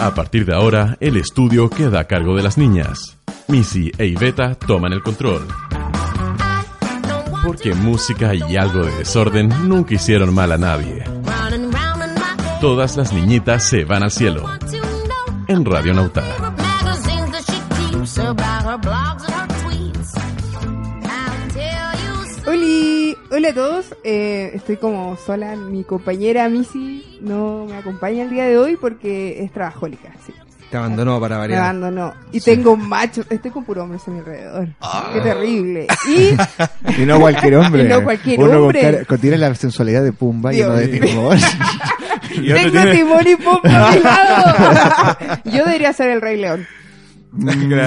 A partir de ahora, el estudio queda a cargo de las niñas. Missy e Iveta toman el control. Porque música y algo de desorden nunca hicieron mal a nadie. Todas las niñitas se van al cielo. En Radio Nauta. Hola, a todos. Eh, estoy como sola. Mi compañera Missy no me acompaña el día de hoy porque es trabajólica. Sí. Te abandonó para Me variar. abandonó. Y tengo machos. Estoy con puro hombres a mi alrededor. Qué terrible. Y Y no cualquier hombre. Y no cualquier Uno hombre. Con, cara- con- tiene la sensualidad de Pumba y uno de. Timón. Tengo timón y pompa a mi lado. Yo debería ser el Rey León.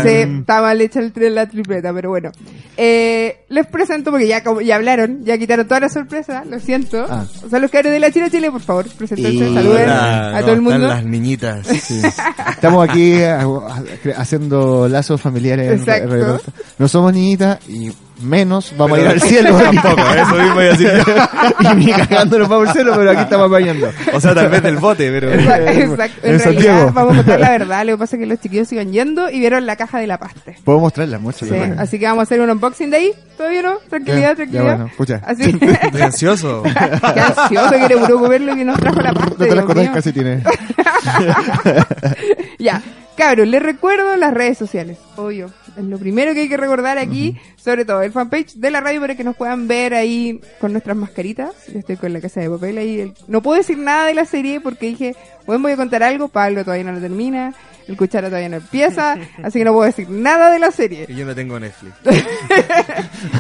Sí, está mal hecha el, la tripleta, pero bueno. Eh, les presento porque ya, como- ya hablaron, ya quitaron toda la sorpresa, lo siento. Ah. O sea, los cabros de la China Chile, por favor, presentense, Y- saluden Hola, a ¿cómo todo el mundo. están las niñitas. Sí. Estamos aquí a- a- haciendo lazos familiares. en. No somos niñitas y menos vamos a ir al cielo. Tampoco, eso mismo iba a decir yo. y ni cagando nos vamos al cielo, pero aquí estamos bañando. O sea, tal vez del bote, pero... Exacto. En, En realidad, Santiago. vamos a contar la verdad. Lo que pasa es que los chiquillos sigan yendo y vieron la caja de la pasta. Puedo mostrarla, muéstrala. Sí, así que vamos a hacer un unboxing de ahí. ¿Todavía no? Tranquilidad, Ya, ya, tranquilidad. bueno, pucha. Así. Estoy ansioso. Qué ansioso, quiere puro comer lo que nos trajo la pasta. No te acordás casi tiene. Ya, cabros, les recuerdo las redes sociales. Obvio, es lo primero que hay que recordar aquí, sobre todo el fanpage de la radio para que nos puedan ver ahí con nuestras mascaritas. Yo estoy con la casa de papel ahí. El- No puedo decir nada de la serie porque dije, bueno, voy a contar algo, Pablo todavía no lo termina, el cuchara todavía no empieza, así que no puedo decir nada de la serie. Y yo no tengo Netflix.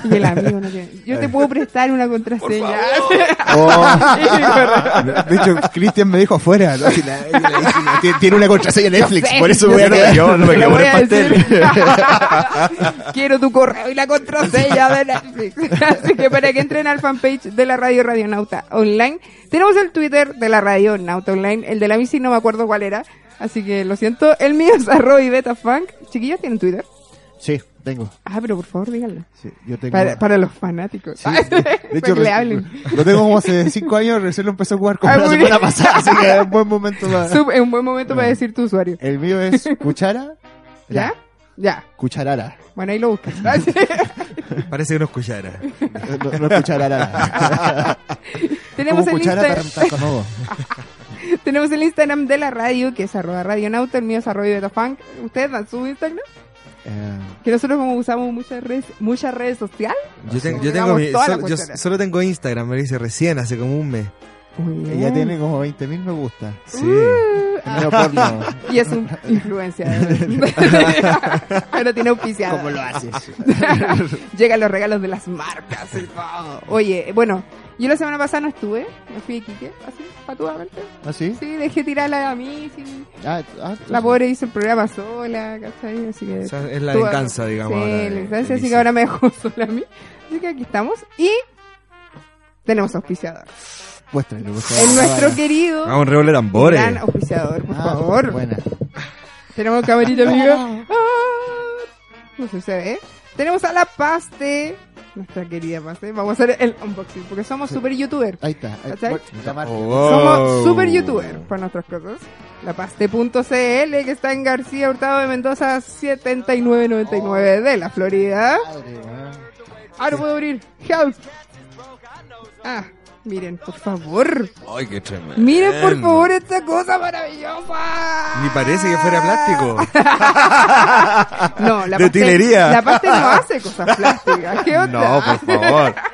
Y el amigo no tiene. Yo te puedo prestar una contraseña. Oh. De hecho, Cristian me dijo afuera. ¿no? Si la- la- la- tiene- una contraseña en Netflix, sé, por eso voy a quedar. Yo no me quedo voy el pastel. decir. Quiero tu correo y la contraseña de Netflix. Así que para que entren al fanpage de la radio Radionauta Online. Tenemos el Twitter de la radio Nauta Online. El de la Missy no me acuerdo cuál era. Así que lo siento. El mío es arroba y betafunk. Chiquillos, ¿tienen Twitter? Sí, tengo. Ah, pero por favor díganlo. Sí, yo tengo. Para, para los fanáticos. Sí, Para de hecho, que le hablen. lo tengo como hace cinco años, recién lo empecé a jugar como Ah, la semana bien. pasada, así que es un buen momento para... Es un buen momento para decir tu usuario. El mío es cuchara, ¿Ya? Ya. cucharara, Bueno, ahí lo buscas. Parece que no escuchara. no, no es cucharara. Tenemos como el cuchara Insta- tartaconodo. Tenemos el Instagram de la radio, que es arroba radionauta, el mío es arroba betafunk. ¿Ustedes dan su Instagram? Eh, Que nosotros como usamos muchas redes, muchas redes sociales. Yo, ten- Como yo tengo mi, solo, yo solo tengo Instagram, me lo hice recién, hace como un mes. Ella tiene como 20.000 me gusta. Sí. Uh, porno. y es un influenciador. Pero tiene auspiciado. ¿Cómo lo haces? Llegan los regalos de las marcas y todo. Oye, bueno, yo la semana pasada no estuve. Me fui de Quique, así, patudamente. ¿Ah, sí? Sí, dejé tirarla a mí. sí. Ah, ah, La pobre hizo el programa sola, ¿cachai? Así que... O sea, es la venganza, digamos. Sí, ahora de- la así que ahora me dejó sola a mí. Así que aquí estamos. Y tenemos auspiciador. Muéstralo, por favor. El nuestro Ah, querido Vamos, un tambores. gran auspiciador, por ah, favor. Buena. Tenemos camarita, amiga. Ah, no sé si se ve. Tenemos a la Paste. Nuestra querida Paste. Vamos a hacer el unboxing porque somos super youtuber. Ahí está. Ahí, la marca. Oh. Somos super youtuber para nuestras cosas. Lapaste.cl que está en García Hurtado de Mendoza 7999 de la Florida. Madre, weón. Ahora puedo abrir. Help. Ah, miren, por favor. Ay, qué tremendo. Miren, por favor, esta cosa maravillosa. Ni parece que fuera plástico. No, la De utilería. La paste no hace cosas plásticas. ¿Qué onda? No, por favor.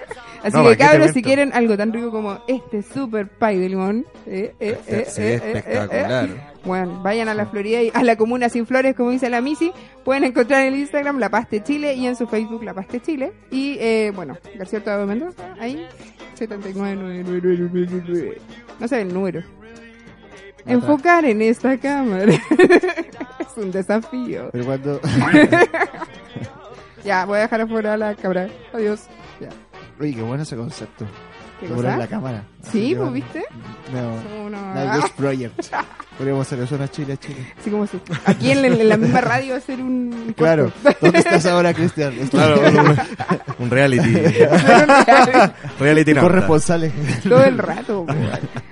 Así No, que ¿para qué te cabros, si quieren algo tan rico como este super pie de limón, eh, eh, eh, Se eh, ve eh, eh, espectacular. Bueno, vayan a la Florida y a la comuna sin flores, como dice la Missy. Pueden encontrar en el Instagram La Paste Chile y en su Facebook La Paste Chile. Y eh, bueno, García Hurtado de Mendoza, ahí, 79999. No sé el número. enfocar en esta cámara. es un desafío. Pero cuando. Ya, voy a dejar afuera la cámara. Adiós. Ya. Uy, qué bueno ese concepto. ¿Qué la cámara. Sí, pues, ¿viste? No. Uno- Nightwish Project. Podríamos hacer eso en Chile, Chile. Así como si aquí en, en la misma radio hacer un Claro. ¿Dónde estás ahora, Cristian? Claro, un, un reality. reality nauta. Corresponsales. todo el rato.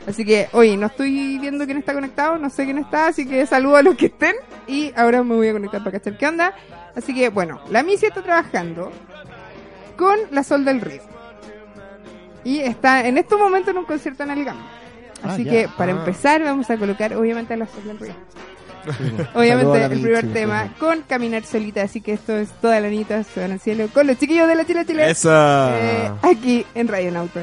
Así que, oye, no estoy viendo quién está conectado, no sé quién está, así que saludo a los que estén y ahora me voy a conectar para cachar qué onda. Así que, bueno, la Missy está trabajando con la Sol del Río. Y está en estos momentos en un concierto en. Así Ah, ya. que, para Ah. empezar, vamos a colocar, obviamente, a la Sol del Río. Obviamente, el primer tema con Caminar Solita. Así que esto es toda la anita, se van al cielo con los chiquillos de la Chile Chile. Esa. Eh, aquí en Radio Nauta.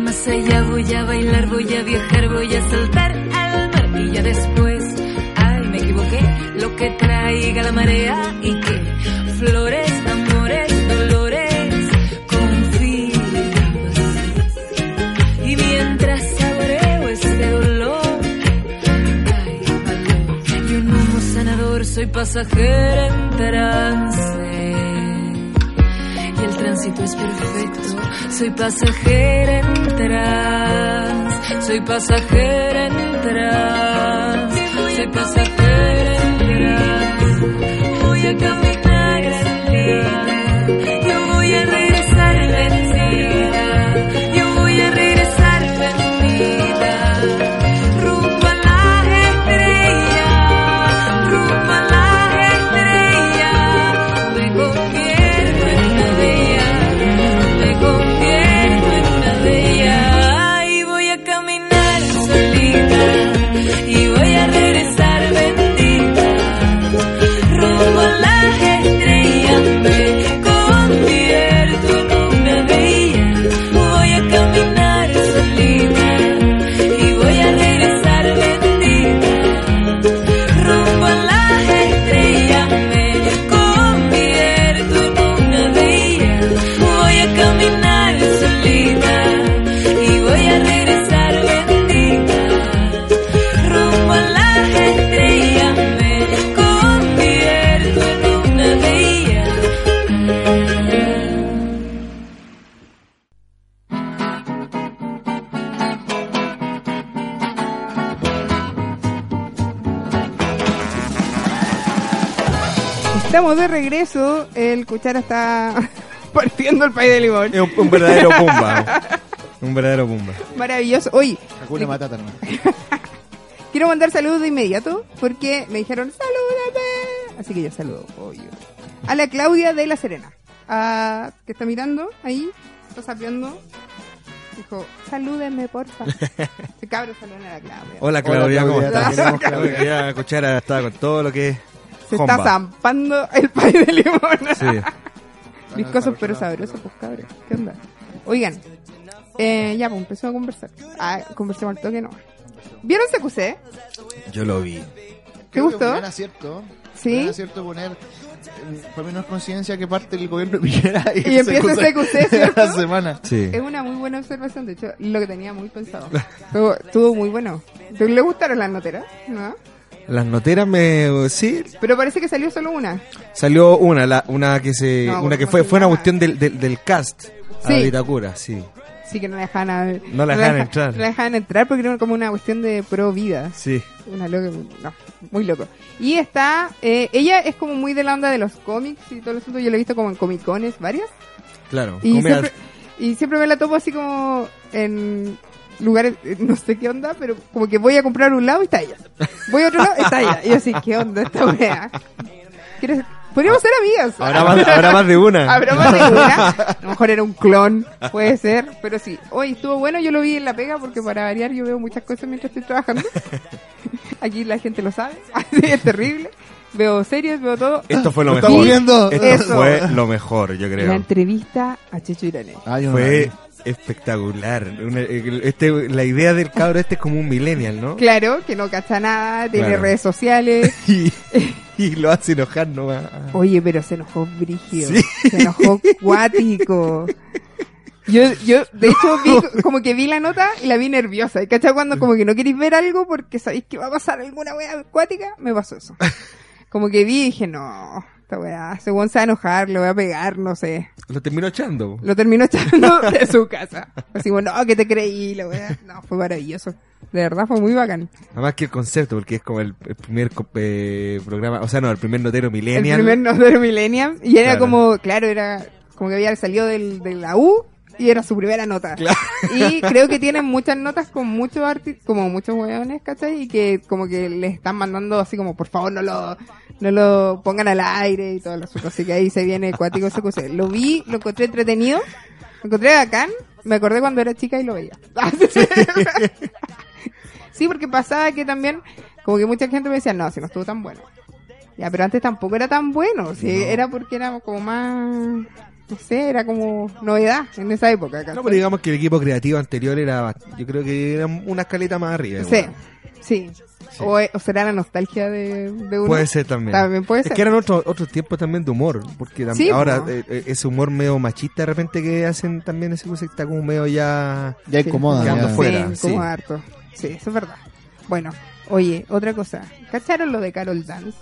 Más allá, voy a bailar, voy a viajar, voy a saltar al mar y ya después, ay, me equivoqué, lo que traiga la marea y que flores, amores, dolores, confías. Y mientras saboreo ese dolor, ay, valor, y un humo sanador, soy pasajera en trance y el tránsito es perfecto. Soy pasajera en soy pasajera en trance, soy pasajera en trance. Voy a caminar Estamos de regreso. El cuchara está partiendo el país de limón. Es un, un verdadero pumba. Un verdadero pumba. Maravilloso. Hoy, Hakuna Matata nomás. Quiero mandar saludos de inmediato porque me dijeron salúdame. Así que yo saludo. obvio. A la Claudia de La Serena. a- que está mirando ahí. Está sapeando. Dijo, salúdenme, porfa. Se cabro saluden a la Claudia. Hola Claudia, ¿cómo Claudia, estás? te queremos, Claudia. Quería escuchar a estaba con todo lo que es Se Homba. está zampando el pay de limón. Sí. Viscosos pero sabrosos, pues cabros. ¿Qué onda? Oigan, eh, ya, pues empezó a conversar. Ah, conversemos al toque, no. ¿Vieron CQC? Yo lo vi. ¿Te gustó? fue un acierto. Sí. Fue un acierto poner, eh, para mí no es conciencia que parte el gobierno Piñera y, Y empieza CQC, ¿cierto? la semana. Sí. Es una muy buena observación, de hecho, lo que tenía muy pensado. Estuvo, estuvo muy bueno. ¿Te le gustaron las noteras? ¿No? Las noteras me sí, Pero parece que salió solo una. salió una, la, una que se No, una que ¿cómo fue fue una cuestión del, del, del cast Sí. a Vitacura, sí. Sí que no la dejaban, a- No la dejaban deja- entrar. No la dejaban entrar porque era como una cuestión de pro vida. Sí. Una loca, no, muy loco. Y está, eh, ella es como muy de la onda de los cómics y todo el asunto. Yo la he visto como en comicones varias. Claro. Y siempre, y siempre me la topo así como en lugares, eh, no sé qué onda, pero como que voy a comprar un lado y está ella. Voy a otro lado, está ella. Y yo así, ¿qué onda esta wea? ¿Quieres- Podríamos ser amigas. Habrá más, habrá más de una. Habrá más de una. A lo mejor era un clon, puede ser, pero sí. Hoy estuvo bueno, yo lo vi en la pega porque para variar yo veo muchas cosas mientras estoy trabajando. Aquí la gente lo sabe, así es terrible. Veo series, veo todo. Esto fue lo Lo mejor. estamos viendo. Esto Eso. fue lo mejor, yo La creo. entrevista a Checho Irane. Ah, la Fue. Espectacular. Una- este, la idea del cabro este es como un millennial, ¿no? Claro, que no cacha nada, tiene Claro. redes sociales. Y, y lo hace enojar nomás. Oye, pero se enojó brígido. Sí. Se enojó cuático. Yo, yo, de hecho, vi, como que vi la nota y la vi nerviosa. ¿Y cachai? Cuando como que no queréis ver algo porque sabéis que va a pasar alguna wea acuática, me pasó eso. Como que vi y dije, no, esta wea, según se va a enojar, le voy a pegar, no sé. Lo terminó echando. Lo terminó echando de su casa. Así como, no, que te creí, la wea. No, fue maravilloso. De verdad, fue muy bacán. Además que el concepto, porque es como el, el primer eh, programa, o sea, no, el primer notero El millennial. primer notero Millennium. Y era Claro. como, claro, era como que había salido del, de la U y era su primera nota. Y creo que tienen muchas notas con muchos artistas, como muchos hueones, ¿cachai? Y que como que le están mandando así como, por favor, no lo, no lo pongan al aire y todo el asunto. Así que ahí se viene cuático ese cosa. Lo vi, lo encontré entretenido, lo encontré bacán. Me acordé cuando era chica y lo veía. sí, porque pasaba que también, como que mucha gente me decía, no, si no estuvo tan bueno. Ya, pero antes tampoco era tan bueno, sí, era porque era como más, no sé, era como novedad en esa época. ¿cachai? No, pero digamos que el equipo creativo anterior era, yo creo que era una escaleta más arriba. Sí, igual. sí. O, o será la nostalgia de, de uno. Puede ser también. También puede Es ser. que eran otros otros tiempos también de humor, porque tam- Sí, ahora po. eh, eh, ese humor medio machista de repente que hacen también ese cosa está como medio ya... Ya incomoda. Quedando ya. fuera. Sí, como sí. harto. Sí, eso es verdad. Bueno, oye, otra cosa. ¿Cacharon lo de Carol Dance?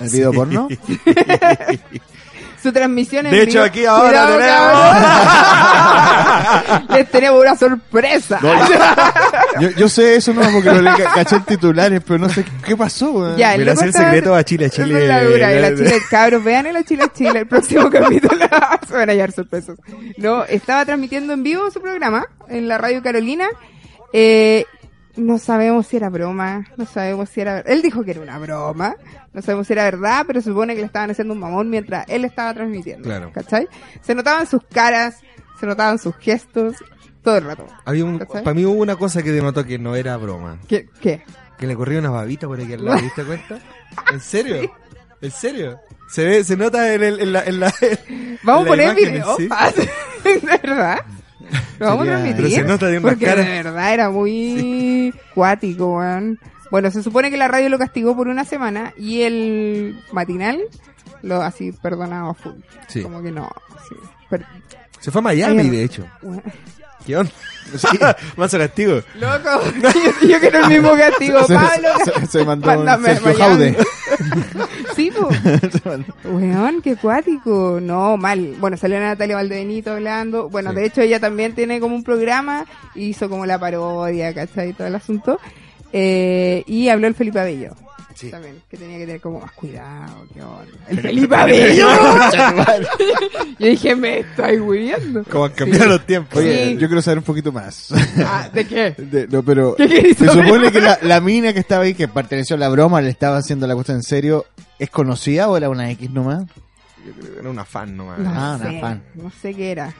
¿El video porno? Su transmisión en De hecho, vivo. aquí ahora cabrón. Les tenemos una sorpresa. yo, yo sé eso, no, porque lo le ca- caché en titulares, pero no sé qué, qué pasó, weón. Ya, el Mira, secreto a Chile, a Chile. La dura, y la Chile, cabros, vean en la Chile Chile el próximo capítulo. Se van a hallar sorpresas. No, estaba transmitiendo en vivo su programa en la radio Carolina. Eh, no sabemos si era broma, no sabemos si era... Él dijo que era una broma, no sabemos si era verdad, pero se supone que le estaban haciendo un mamón mientras él estaba transmitiendo. Claro. ¿Cachai? Se notaban sus caras, se notaban sus gestos, todo el rato. Había un, para mí hubo una cosa que denotó que no era broma. ¿Qué? ¿Qué? Que le corría una babita por aquí al lado, ¿te diste cuenta? ¿En serio? ¿En serio? Se ve, se nota en, el, en la, en la Vamos a poner imagen, video. sí. ¿De verdad? Lo vamos a transmitir. Pero se nota de Porque cara. de verdad era muy cuático, weón. Bueno, se supone que la radio lo castigó por una semana y el matinal lo así perdonado a full. Sí. Como que no. Sí. Per- Se fue a Miami, Ay, de hecho. weón. ¿Qué onda? Más castigo. Loco, yo, yo quiero el mismo castigo, Se, Pablo. se- se mandó un Mándame Sergio. Jaude. Sí, po. Weón, qué cuático. No, mal. Bueno, salió Natalia Valdebenito hablando. Bueno, Sí. de hecho ella también tiene como un programa. Hizo como la parodia, ¿cachai? Todo el asunto. Eh, y habló el Felipe Abello. Sí. también, que tenía que tener como más cuidado, qué onda. El Felipe Abello. Yo dije, me estoy huyendo. Como han cambiado los tiempos. Oye, Sí. yo quiero saber un poquito más. Ah, ¿De qué? De- no, pero ¿Qué querés se supone que la, la mina que estaba ahí, que perteneció a la broma, le estaba haciendo la cuestión en serio, ¿es conocida o era una X nomás? Yo creo que era una fan nomás. No Ah, una sé, fan. no sé qué era.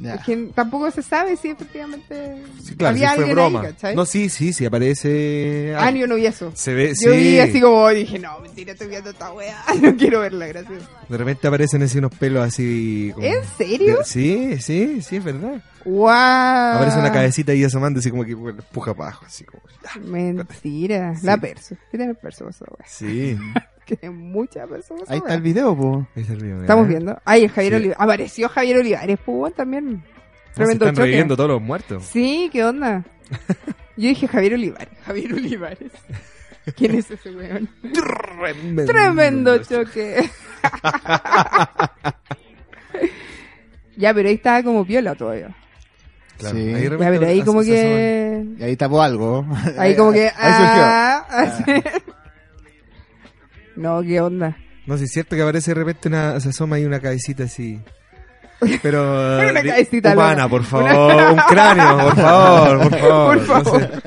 Ya. Es que tampoco se sabe si efectivamente Sí, claro, había sí fue alguien broma. ahí, ¿cachai? no, sí, sí, sí, aparece. Ah, yo no vi eso. Se ve, Yo sí. vi así como, y dije, no, mentira, estoy viendo esta weá. No quiero verla, gracias. De repente aparecen así unos pelos así. como- ¿En serio? De- Sí, sí, sí, es verdad. ¡Wow! Aparece una cabecita ahí asomando así como que bueno, empuja para abajo, así como. Mentira. Sí. La perso. ¿Qué tiene el perso? Sí. Tiene mucha perso esa Ahí está el video, po. Es el video, Estamos ¿eh? viendo. Ay, el Javier Sí. Olivares. Apareció Javier Olivares, pues weón, también. Se Tremendo están choque. reviviendo todos los muertos. Sí, ¿qué onda? Yo dije Javier Olivares. Javier Olivares. ¿Quién es ese weón? Tremendo, Tremendo choque. ya, pero ahí estaba como piola todavía. Claro, Sí. ahí Ya, pero ahí como se que... Y ahí tapó algo. Ahí como que... Ahí surgió. ah, así. No, ¿qué onda? No, sí es cierto que aparece de repente una, se asoma ahí una cabecita así. Pero. Una di- cabecita Humana, por favor. Un cráneo, por favor, por favor. Por favor. No sé.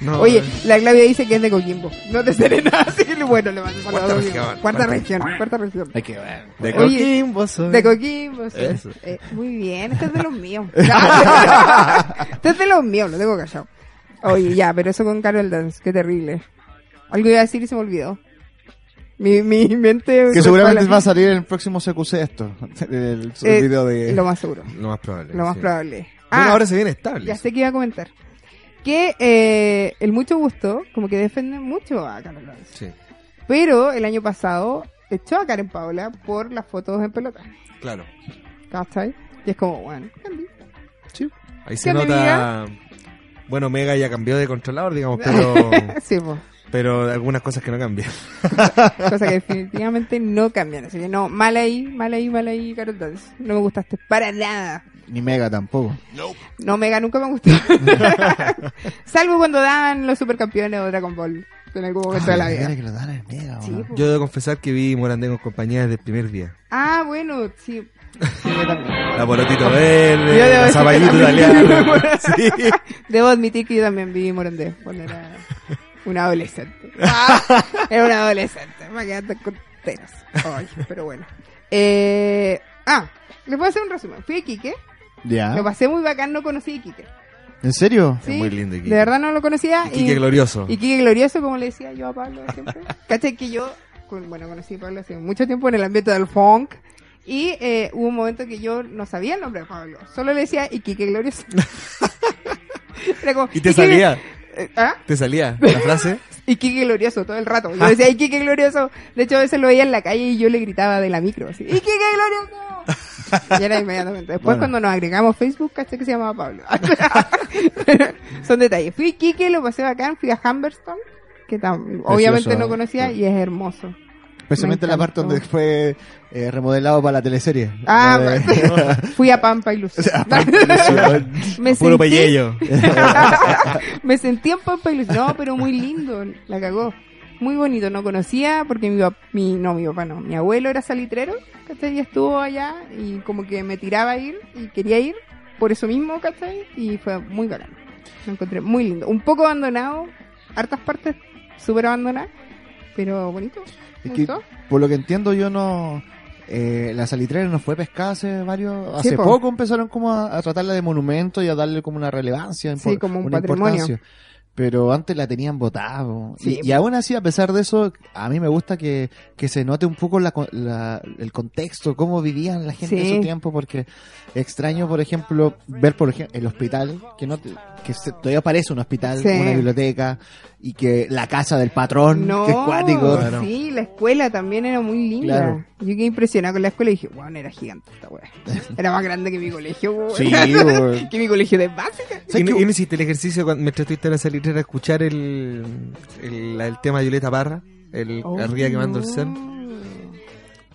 No, Oye, la Claudia dice que es de Coquimbo. No te seré nada, así que bueno, le mando saludos Cuarta región, Cuarta cuarta región, cuarta región. Hay que ver. de Coquimbo soy. De Coquimbo, sí. Eso. Eh, muy bien, este es de los míos. este es de los míos, lo tengo callado. Oye, ya, pero eso con Carol Dance, qué terrible. Algo iba a decir y se me olvidó. Mi, mi mente... Que seguramente va a salir en el próximo CQC esto. El, el Eh, video de... Lo más seguro, Lo más probable. lo más sí. probable. Bueno, Ah, ahora se viene estable. ya sé que iba a comentar. Que eh, el mucho gusto, como que defiende mucho a Dance. Sí, Pero el año pasado echó a Karen Paola por las fotos en pelota. claro. ¿Cachai? Y es como, bueno, Candy. Ahí se ¿Qué me nota. Bueno, Mega ya cambió de controlador, digamos, pero. sí, pues. Pero algunas cosas que no cambian. Cosa que definitivamente no cambian. Así que no, mal ahí, mal ahí, mal ahí, Carol Dance. No me gustaste para nada. Ni Mega tampoco. No, Mega nunca me gustó. Salvo cuando daban los supercampeones o Dragon Ball. En algún momento de la vida. Mira que lo dan en Mega, Sí, weón. po. Yo debo confesar que vi Morandé con compañía desde el primer día. Ah, bueno, sí. Sí, yo también. La Polotito Yo Verde, debo la decir que Zapallito Italiano. Sí. Debo admitir que yo también vi Morandé cuando era una adolescente. Ah, era una adolescente. Me quedaste con tenas. Ay, pero bueno. Eh, ah, les voy a hacer un resumen. Fui a Iquique. Ya. Me pasé muy bacán, no conocí a Iquique. ¿En serio? Sí, muy lindo Iquique. De verdad no lo conocía. Y Quique Glorioso. Y Quique Glorioso, como le decía yo a Pablo siempre. ¿Cachai? Que yo, con- bueno, conocí a Pablo hace mucho tiempo en el ambiente del funk. Y eh, hubo un momento que yo no sabía el nombre de Pablo. Solo le decía Iquique Glorioso. Como, ¿Y te "Iquique- salía? Eh, ¿Ah? ¿Te salía la frase? Iquique Glorioso todo el rato. Yo decía Iquique Glorioso. De hecho, a veces lo veía en la calle y yo le gritaba de la micro. Así, Iquique Glorioso. Y era inmediatamente. Después, Bueno. cuando nos agregamos Facebook, caché que se llamaba Pablo. Son detalles. Fui a Iquique, lo pasé bacán. Fui a Humberstone, que tam- obviamente no conocía y es hermoso. Especialmente Me la parte donde fue eh, remodelado para la teleserie. Ah, La de- fui a Pampa y Luz. O sea, Pampa Ilusión. me Puro sentí, me sentí en Pampa y Luz. No, pero muy lindo. La cagó. Muy bonito. No conocía porque mi, pap- mi no, mi papá no. Mi abuelo era salitrero, ¿cachai? Y estuvo allá y como que me tiraba a ir y quería ir por eso mismo, ¿cachai? Y fue muy bacán. Lo encontré muy lindo. Un poco abandonado. Hartas partes súper abandonadas. Pero bonito. Es ¿Me que, por lo que entiendo yo no... Eh, la salitrera no fue pescada hace varios... Hace po. poco empezaron como a, a tratarla de monumento y a darle como una relevancia. Sí, como un una patrimonio. Pero antes la tenían botada. Sí, y, y aún así, a pesar de eso, a mí me gusta que, que se note un poco la, la- el contexto, cómo vivían la gente en su tiempo, porque extraño, por ejemplo, ver, por ejemplo, el hospital, que no que se- todavía parece un hospital, una biblioteca, y que la casa del patrón, No, que es cuático. Claro. sí, la escuela también era muy linda. Claro. Yo quedé impresionada con la escuela y dije, wow, era gigante esta weá. Era más grande que mi colegio. Sí, que mi colegio de básica. ¿Y no, y no hiciste el ejercicio cuando, mientras estuviste en la salitrera escuchar el, el, el tema de Violeta Parra? El arriba quemando el cel.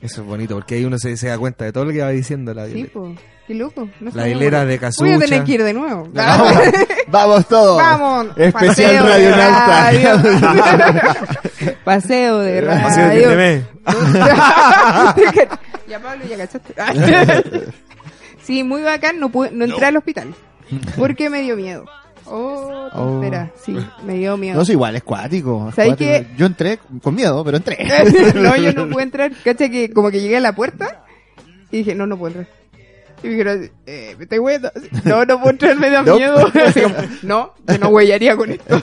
Eso es bonito, porque ahí uno se, se da cuenta de todo lo que va diciendo la Sí, po. Qué loco. No La hilera bueno. de Voy a casucha. tener que ir de nuevo. Vamos, vamos todos. Vamos. Especial paseo Radio de Nauta. paseo de radio. Es, entiéndeme. ya Pablo, ya cachaste. sí, muy bacán. No, pude, no entré al hospital. Porque me dio miedo. Oh, Oh. espera, sí, me dio miedo. No es igual, es cuático. Yo entré con miedo, pero entré. no, yo no pude entrar. Cacha que como que llegué a la puerta y dije, no, no puedo entrar. Y me dijeron, eh, me estoy hueando. No, no puedo entrar, me da Nope. miedo. Así como, no, yo no huellaría con esto.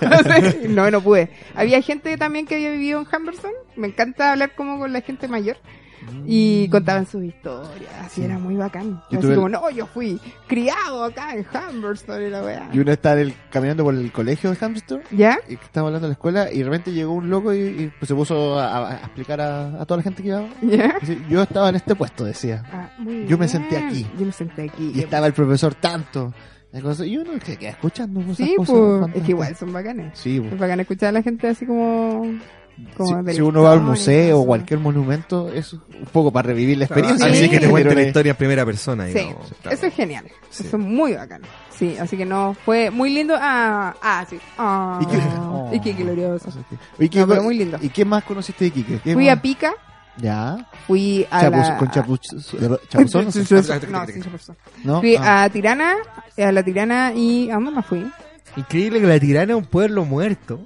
No, no pude. Había gente también que había vivido en Humberson. Me encanta hablar como con la gente mayor. Y contaban sus historias, así era muy bacán. Yo así tuve- como, no, yo fui criado acá en Humberson y la weá. Y uno está el- caminando por el colegio de Hamster ¿Ya? y estaba hablando de la escuela y de repente llegó un loco y, y, pues, se puso a, a explicar a, a toda la gente que iba. ¿Ya? Yo estaba en este puesto, decía. Ah, muy Yo me bien. senté aquí. Yo me senté aquí. Y estaba el profesor tanto. y Y uno se queda escuchando esas Sí, cosas. pues, es que igual son bacanes. Sí, pues. Es bacán escuchar a la gente así como... como Si, uno va al museo o cualquier monumento, es un poco para revivir la experiencia. Sí. Así que te cuenten la historia en primera persona, Sí, digamos. eso es genial. Sí. Eso es muy bacán. Sí, así que no, fue muy lindo. Ah, ah sí. Ah, ¿Y qué, y qué glorioso. ¿Y qué, No, pero muy lindo. ¿Y qué más conociste de Quique? ¿Qué Fui más? a Pica, Ya. fui a la... con chapuz- chapuzón. no. ¿No? Fui Ah. a Tirana, a la Tirana y... ¿A dónde más fui? Increíble que la tirana es un pueblo muerto.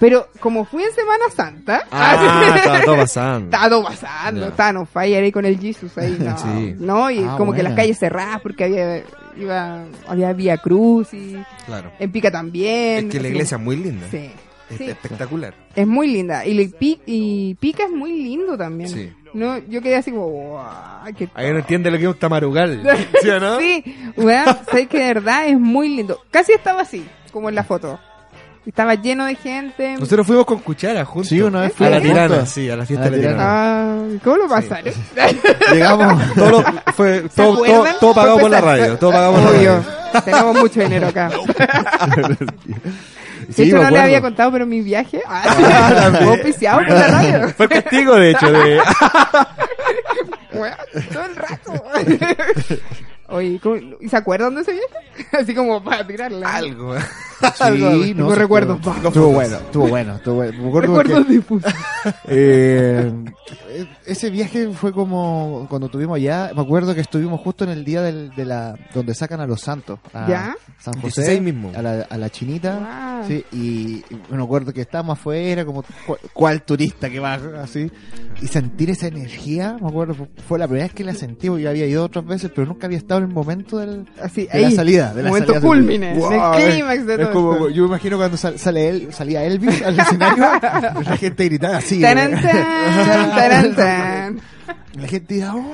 Pero como fui en Semana Santa... Ah, estaba todo pasando. Estaba todo pasando, Ya. estaban on fire ahí con el Jesus ahí, no, Sí. no y Ah, como que buena. las calles cerradas porque había, iba, había Vía Cruz y Claro. en Pica también. Es que la iglesia es muy linda. Sí, Es sí. espectacular. Es muy linda. Y, le- y Pica es muy lindo también. Sí. No, yo quedé así como, "Guau, qué Ahí no entiende lo que es un tamarugal. ¿Sí o no? Sí, weón, sé que de verdad es muy lindo. Casi estaba así, como en la foto. Estaba lleno de gente. Nosotros fuimos con cuchara juntos. Sí, una vez A la fuimos tirana, sí, a la A fiesta la de la tirana. Ah, ¿Cómo lo pasaron? Llegamos. Todo, lo- fue, todo, todo, todo pagado por la radio. Todo pagado por la radio. Tenemos mucho dinero acá. Sí, de hecho, me no le había contado, pero mi viaje ah, fue auspiciado por la radio. Fue el castigo, de hecho, de... Weón, todo el rato. Oye, ¿cómo- ¿y se acuerdan de ese viaje? Así como para tirarla. Algo. Sí, Tengo se recuerdos Estuvo, bueno, estuvo bueno, estuvo bueno. Me acuerdo Recuerdos difusos. eh, ese viaje fue como cuando estuvimos allá. Me acuerdo que estuvimos justo en el día del, de la donde sacan a los santos. A ¿Ya? San José. 16 mismo. A la, a la chinita. Wow. Sí, y, me acuerdo que estábamos afuera, como cu- cual turista que va así, y sentir esa energía, me acuerdo, fu- fue la primera vez que la sentí, porque yo había ido otras veces, pero nunca había estado en el momento del, Así, de la salida. De la momento salida culmine, Wow, el clímax de es como-. Yo me imagino cuando sal- sale él, salía Elvis al escenario, la gente gritaba así. Taran, ¿eh? tan, taran, tan. La gente decía, "Wow",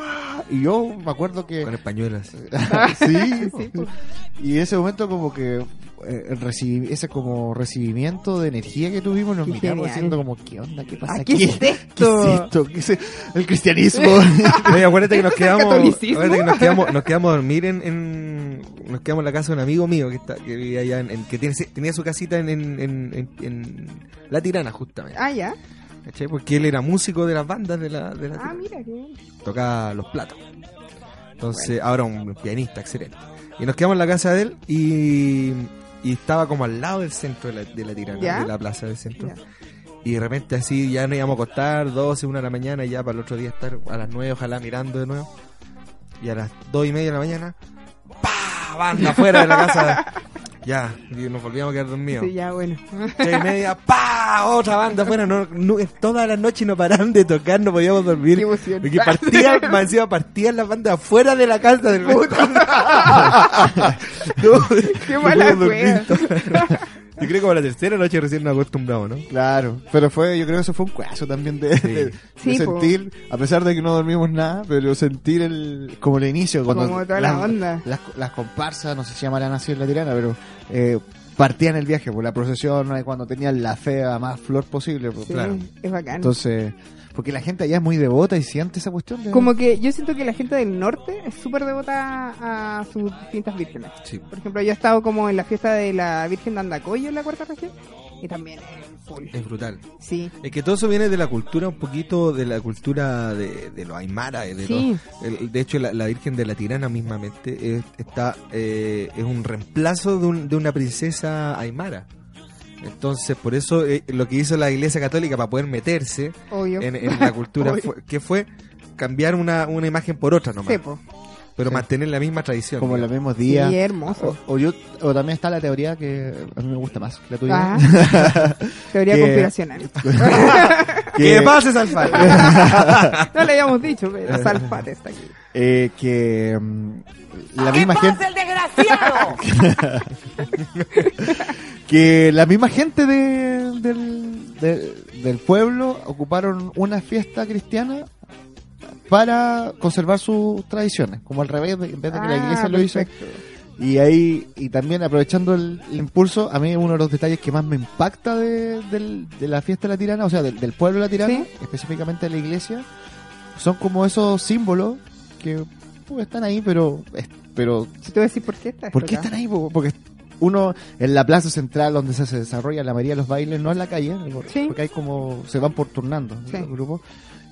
y yo me acuerdo que... Con españolas. sí, Sí, pues. y ese momento como que eh, recibí, ese como recibimiento de energía que tuvimos nos Qué miramos genial. diciendo como qué onda qué pasa aquí ¿qué es esto? ¿Qué es esto? ¿Qué es el cristianismo Oye, acuérdate que nos ¿Eso es el quedamos, acuérdate que nos quedamos, nos quedamos a dormir en, en- nos quedamos en la casa de un amigo mío que está, que vivía allá en, en- que tiene, tenía su casita en, en, en, en- en La Tirana justamente, Ah, ya. ¿Cachai? Porque él era músico de las bandas de la, de la Ah, mira, qué bien. tocaba los platos. Entonces, ahora un pianista excelente. Y nos quedamos en la casa de él y, y estaba como al lado del centro de la, de la tirana, ¿Ya? de la plaza del centro. Ya. Y de repente así ya nos íbamos a acostar, 12, 1 de la mañana, y ya para el otro día estar a las 9, ojalá mirando de nuevo. Y a las 2 y media de la mañana, ¡pa! Banda afuera de la casa. ya, y nos volvíamos a quedar dormidos. Sí, ya, bueno. Tres y media, ¡pa! Otra banda afuera. No, no, todas las noches no paraban de tocar, no podíamos dormir. Qué emoción. Porque partían, más encima partían las bandas afuera de la casa del No, Qué mala wea. Yo creo que como la tercera noche recién nos acostumbramos, ¿no? claro pero fue yo creo que eso fue un caso también de, de- de Sí, po. sentir a pesar de que no dormimos nada pero sentir el como el inicio cuando Como toda la onda. las, las comparsas no sé si llamarán así en la tirana pero eh, partían el viaje por la procesión cuando tenían la fe a más flor posible pues, Sí, Claro. es bacán. entonces porque la gente allá es muy devota y siente esa cuestión de Como que yo siento que la gente del norte es súper devota a sus distintas vírgenes. Sí. Por ejemplo, yo he estado como en la fiesta de la Virgen de Andacoyo en la cuarta región y también es full. Es brutal. Sí, Es que todo eso viene de la cultura, un poquito de la cultura de, de los aymara. De, Sí. los- el- de hecho, la, la Virgen de la Tirana mismamente es, está, eh, es un reemplazo de, un- de una princesa aymara. Entonces, por eso eh, lo que hizo la Iglesia Católica para poder meterse en, en la cultura fue, que fue cambiar una, una imagen por otra nomás, Sí, po. Pero Sí. mantener la misma tradición. Como los digamos. mismos días. Sí, hermoso. O, o yo, o también está la teoría que a mí me gusta más, la tuya. Ah, teoría Que- conspiracional. ¿Qué pasa, Salfate? No le habíamos dicho, pero Salfate está aquí. eh, que mm, la misma gente que la misma gente de- del, de- del pueblo ocuparon una fiesta cristiana para conservar sus tradiciones, como al revés, de- en vez de que la Ah, iglesia lo hizo. perfecto. Y ahí, y también aprovechando el, el impulso, a mí uno de los detalles que más me impacta de, del- de la fiesta de la tirana, o sea, del, del pueblo de la tirana, Sí. específicamente de la iglesia, son como esos símbolos que pues, están ahí, pero, pero Si tú decís por qué está ¿por qué están ahí? po? Porque uno en la plaza central donde se, se desarrolla la mayoría de los bailes, no en la calle, Sí. porque hay como, se van por turnando Sí. los grupos,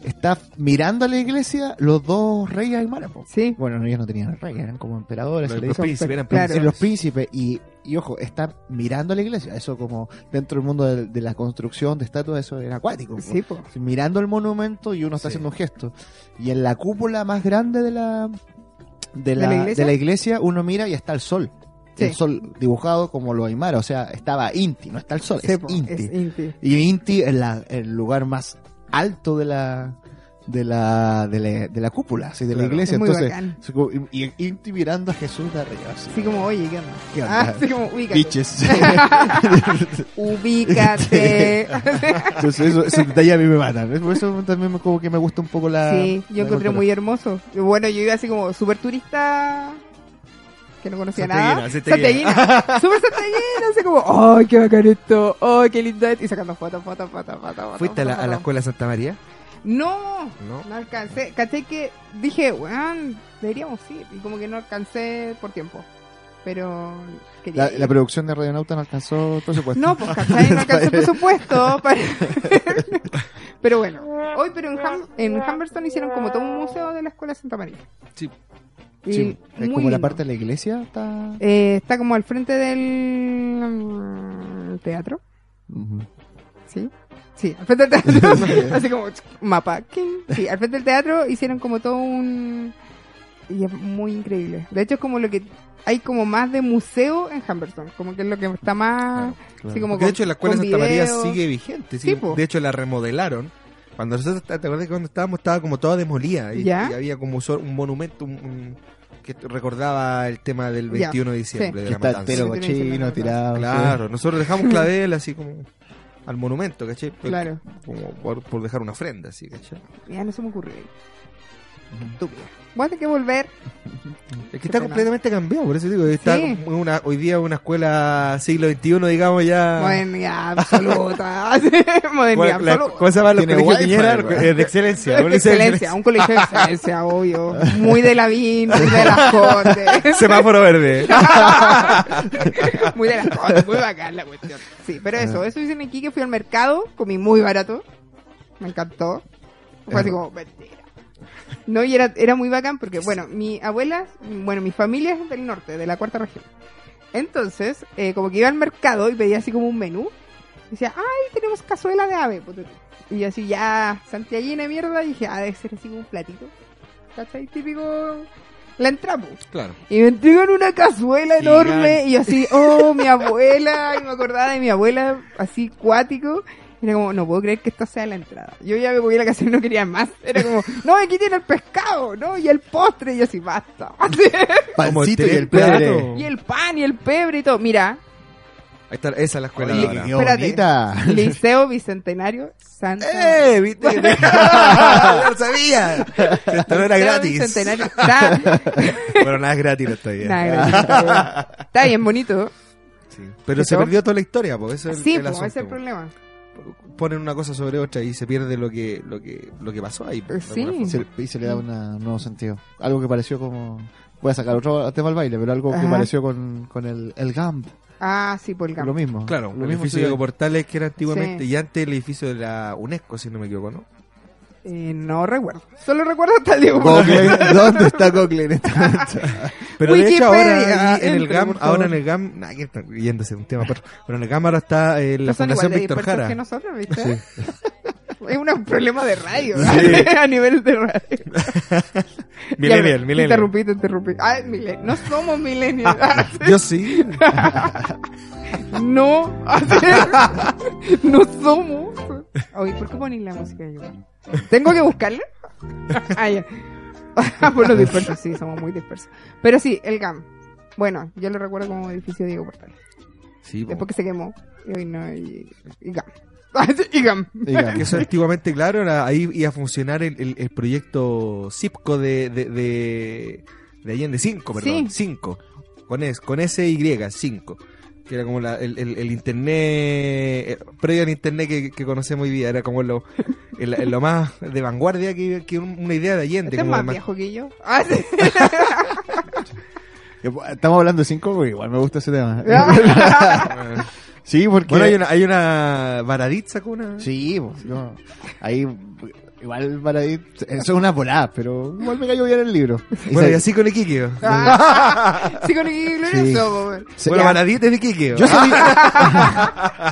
está mirando a la iglesia los dos reyes aymaras. Sí, Bueno, ellos no tenían reyes, eran como emperadores. Los, príncipes eran Claro. príncipes. Los príncipes y, y ojo, están mirando a la iglesia, eso como dentro del mundo de, de la construcción de estatuas, eso era acuático. sí, po. Mirando el monumento y uno está Sí. haciendo un gesto. Y en la cúpula más grande de la de la, la de iglesia? la iglesia uno mira y está el sol. Sí. El sol dibujado como lo aymara, o sea, estaba Inti, no está el sol, Sí, es po, Inti. es Inti. Y Inti es la- el lugar más alto de la de la de la, de la cúpula, así, de la Claro. iglesia. Es muy Entonces, y, y Inti mirando a Jesús de arriba. Así, Así como, oye, ¿qué onda? ¿Qué onda? Ah, así como, ubícate. Ubícate. Entonces, eso, esos detalles a mí me matan. Por eso también me- como que me gusta un poco la. sí, yo la encontré cultura. muy hermoso. Y Bueno, yo iba así como súper turista que no conocía Santiaguina, nada. santiaguina. Súper santiaguina, así como, ¡ay, qué bacán esto! ¡ay, qué lindo esto! Y sacando fotos, fotos, fotos, fotos. ¿Fuiste a la, a la escuela de Santa María? No, No. no alcancé. Caché que dije, weón, deberíamos ir. Y como que no alcancé por tiempo. Pero quería La, la producción de Radionauta no alcanzó presupuesto. No, pues ¿cachai? No alcancé el presupuesto. para- pero bueno, hoy pero en, Ham- en Humberston hicieron como todo un museo de la Escuela Santa María. Sí. Y Sí, es muy como la parte de la iglesia está. Eh, está como al frente del mm, teatro. ¿sí? Sí, al frente del teatro. Así como mapa. Sí, al frente del teatro hicieron como todo un... Y es muy increíble. De hecho es como lo que... Hay como más de museo en Humberston. Como que es lo que está más... Así como de hecho la escuela Santa María sigue vigente. sí. De hecho la remodelaron. Cuando nosotros, ¿te acuerdas que cuando estábamos estaba como toda demolida? Y, ¿Ya? y había como un monumento un- un- que recordaba el tema del Ya, 21 de diciembre sí. de la está matanza. cochino tirado. Claro, nosotros dejamos clavel así como al monumento, ¿cachai? Claro. Como por, por dejar una ofrenda, así, ¿cachai? Ya no se me ocurrió. Estúpido. Voy a tener que volver. Es que está completamente cambiado, por eso digo, está Sí. una, hoy día una escuela siglo XXI, digamos ya... Modernidad absoluta. Modernidad ¿Cuál- la- absoluta. ¿Cómo se llama los colegios Piñera? Eh, de excelencia. De excelencia, un colegio de excelencia, obvio. Muy de la VIN, muy de las Condes. Semáforo verde. muy de las Condes, muy bacán la cuestión. Sí, pero eso, eso hice aquí que fui al mercado, comí muy barato. Me encantó. Fue así como, mentira. No, y era, era muy bacán porque, bueno, mi abuela, bueno, mi familia es del norte, de la cuarta región. Entonces, eh, como que iba al mercado y pedía así como un menú. Y decía, ay, tenemos cazuela de ave. Y yo así, ya, santiaguina mierda. Y dije, ah, debe ser así como un platito. ¿Cachai? Típico. La entramos. Claro. Y me entregan una cazuela Gigante. enorme. Y yo así, oh, mi abuela. Y me acordaba de mi abuela, así cuático. Y era como, no puedo creer que esto sea la entrada. Yo ya me comí la cazuela y no quería más. Era como, no, aquí tiene el pescado, ¿no? Y el postre. Y yo así, basta. Pancito y el pebre. y el pan y el pebre y todo. Mira, Ahí está, esa es la escuela Oye, ahora. Espérate. bonita. Liceo Bicentenario Santa. ¡Eh! ¿Viste? que te- ¡Ya lo sabía! Esto no era gratis. Bicentenario. Está, Bueno, nada es gratis no está bien. Gratis, está bien. Está bien bonito. Sí. Pero se perdió toda la historia, porque eso es el, Sí, el asunto, ese es el po. Ponen una cosa sobre otra y se pierde lo que lo que lo que pasó ahí. de Sí. se, y se le da una- un nuevo sentido. Algo que pareció como voy a sacar otro tema al baile, pero algo que pareció con, con el, el GAMP, Ah, sí, por el lo campo. mismo. Claro, lo el mismo edificio. Diego Portales que era antiguamente Sí. y antes el edificio de la UNESCO, si no me equivoco, ¿no? Eh, no recuerdo. Solo recuerdo hasta el Diego. ¿Dónde está Cochlein en este? Pero de hecho ahora Wikipedia, ahí en el entre, GAM, por favor. ahora en el GAM, nah, que está yéndose un tema, pero, pero en el GAM ahora está eh, la son Fundación igual de Víctor dispersos Jara. que nosotros, ¿viste? Sí. Es un problema de radio, a nivel de radio. Millennial, Ya, millennial. Interrumpí, te interrumpí. Ah, milen- no somos millennials. Ah, Yo sí. no, no somos. Oye, ¿por qué ponen la música de Yoga? ¿Tengo que buscarla? Ah, ya. Por los dispersos, sí, somos muy dispersos. Pero sí, el GAM. Bueno, yo lo recuerdo como edificio Diego Portales. Sí, po. Después que se quemó. Y hoy no, y, y GAM. Ah, sí, y GAM. Diga. que eso antiguamente, claro, era, ahí iba a funcionar el, el, el proyecto CIPCO de, de, de, de Allende 5, perdón, Sí. 5, con, es, con SY, 5, que era como la, el, el, el internet, eh, previo al internet que, que conocemos hoy día, era como lo, el- lo más de vanguardia que, que un- una idea de Allende. Este es más viejo que yo. Ah, sí. Estamos hablando de cinco, porque igual me gusta ese tema. Sí, porque... Bueno, hay una, hay una Baradit sacó una... Sí, pues, no. ahí igual para ir, eso es una volada, pero igual me cayó bien el libro. Bueno, y así con Iquique. Ah, sí, con el glorioso, se- Bueno, Baradit es de Iquique. yo salí...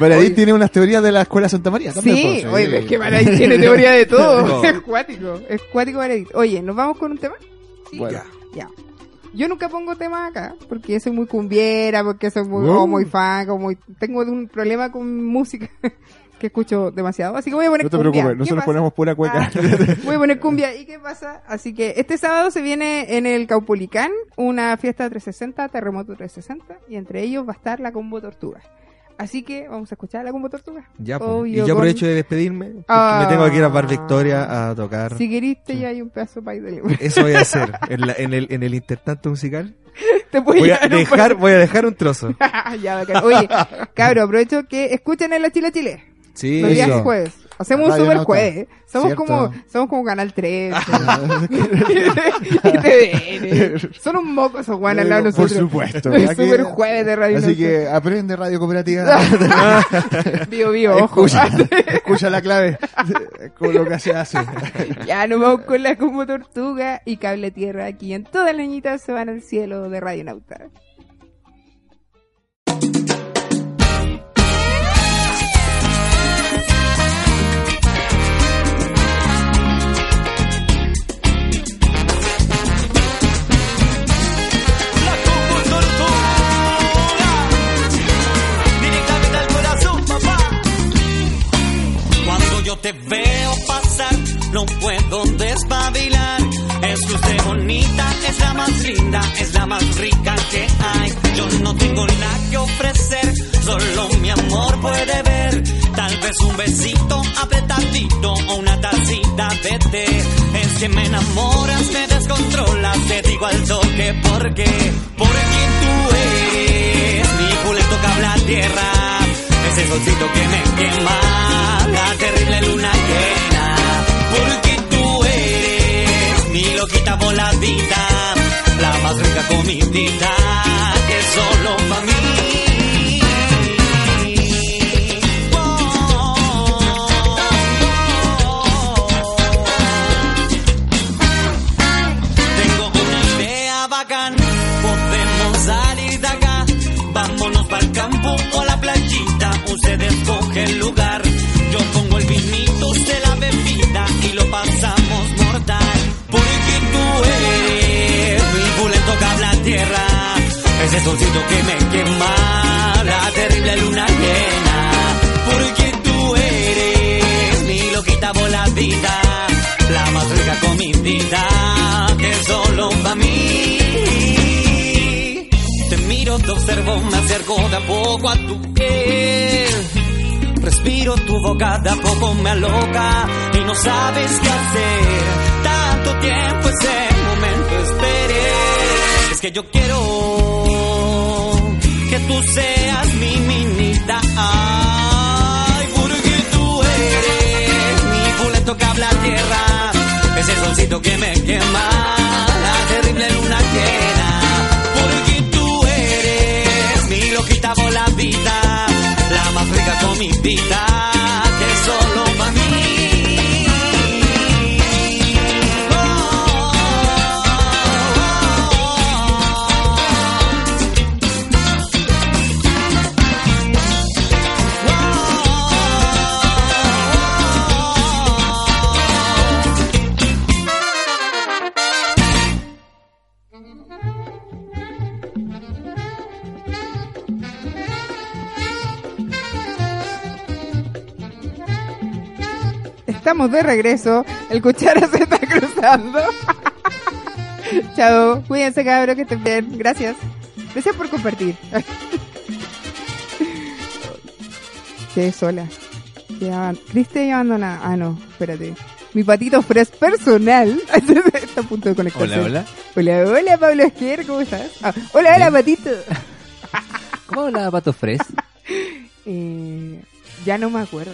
Baradit tiene unas teorías de la escuela Santa María también, Sí, pues, oye, es que Baradit tiene teoría de todo. No. Es cuático, es cuático Baradit. Oye, ¿nos vamos con un tema? Bueno. Ya. Yo nunca pongo temas acá, porque soy muy cumbiera, porque soy muy, Uh. muy fan, muy... Tengo un problema con música que escucho demasiado, así que voy a poner No te cumbia. preocupes, ¿Qué nosotros ponemos pura cueca. Ah, voy a poner cumbia. ¿Y qué pasa? Así que este sábado se viene en el Caupolicán una fiesta 360, terremoto 360, y entre ellos va a estar la Combo Tortuga. Así que vamos a escuchar la Combo Tortuga. Ya, pues. Y yo con- aprovecho de despedirme. porque Ah. me tengo que ir a Bar Victoria a tocar. Si queriste, ya hay un pedazo para ir. Eso voy a hacer. En, la- en el, en el intertanto musical. Te Voy a dejar, voy a dejar un trozo. ya. Oye, cabro, aprovecho que escuchen en la Chile Chile. Sí. Los días Eso. jueves. Hacemos un super jueves. Somos Cierto. como, somos como Canal 3. y. Son un moco esos guanes al lado de Por supuesto. El super jueves de Radio Así que aprende radio cooperativa. Bio, bio, ojo. escucha, escucha la clave con lo que se hace. ya nos vamos con la como tortuga y cable tierra aquí en todas las niñitas se van al cielo de Radio Nauta. Te veo pasar No puedo despabilar. Es que usted bonita Es la más linda Es la más rica que hay. Yo no tengo nada que ofrecer Solo mi amor puede ver. Tal vez un besito apretadito O una tacita de té. Es que me enamoras, me descontrolas Te digo al toque por qué. Por quien tú eres Mi pulento cable a tierra Ese solcito que me quema La terrible luna llena Porque tú eres Mi loquita voladita La más rica comidita Que solo pa' mí podemos salir de acá. Vámonos para el campo o la playita, ese solcito que me quema, la terrible luna llena. Porque tú eres mi loquita voladita, la más rica comidita que solo para mí. Te miro, te observo, me acerco de a poco a tu piel. Respiro tu boca, de a poco me aloca y no sabes qué hacer. Tanto tiempo ese momento esperé. Es que yo quiero que tú seas mi minita. Ay, porque tú eres mi pulento cable a tierra. Ese solcito que me quema, la terrible luna llena. Porque tú eres mi loquita voladita, la más rica comidita que solo para. Estamos de regreso. El cuchara se está cruzando. Chao. Cuídense, cabros, que estén bien. Gracias. Gracias por compartir. Quedé sola. Ya, Cristian ya abandona. Ah, no, espérate. Mi patito fres personal está a punto de conectarse. Hola, hola. Hola, hola, Pablo Esquer, ¿cómo estás? Ah, hola, hola, patito. ¿Cómo hablaba Pato Fres? Eh, ya no me acuerdo.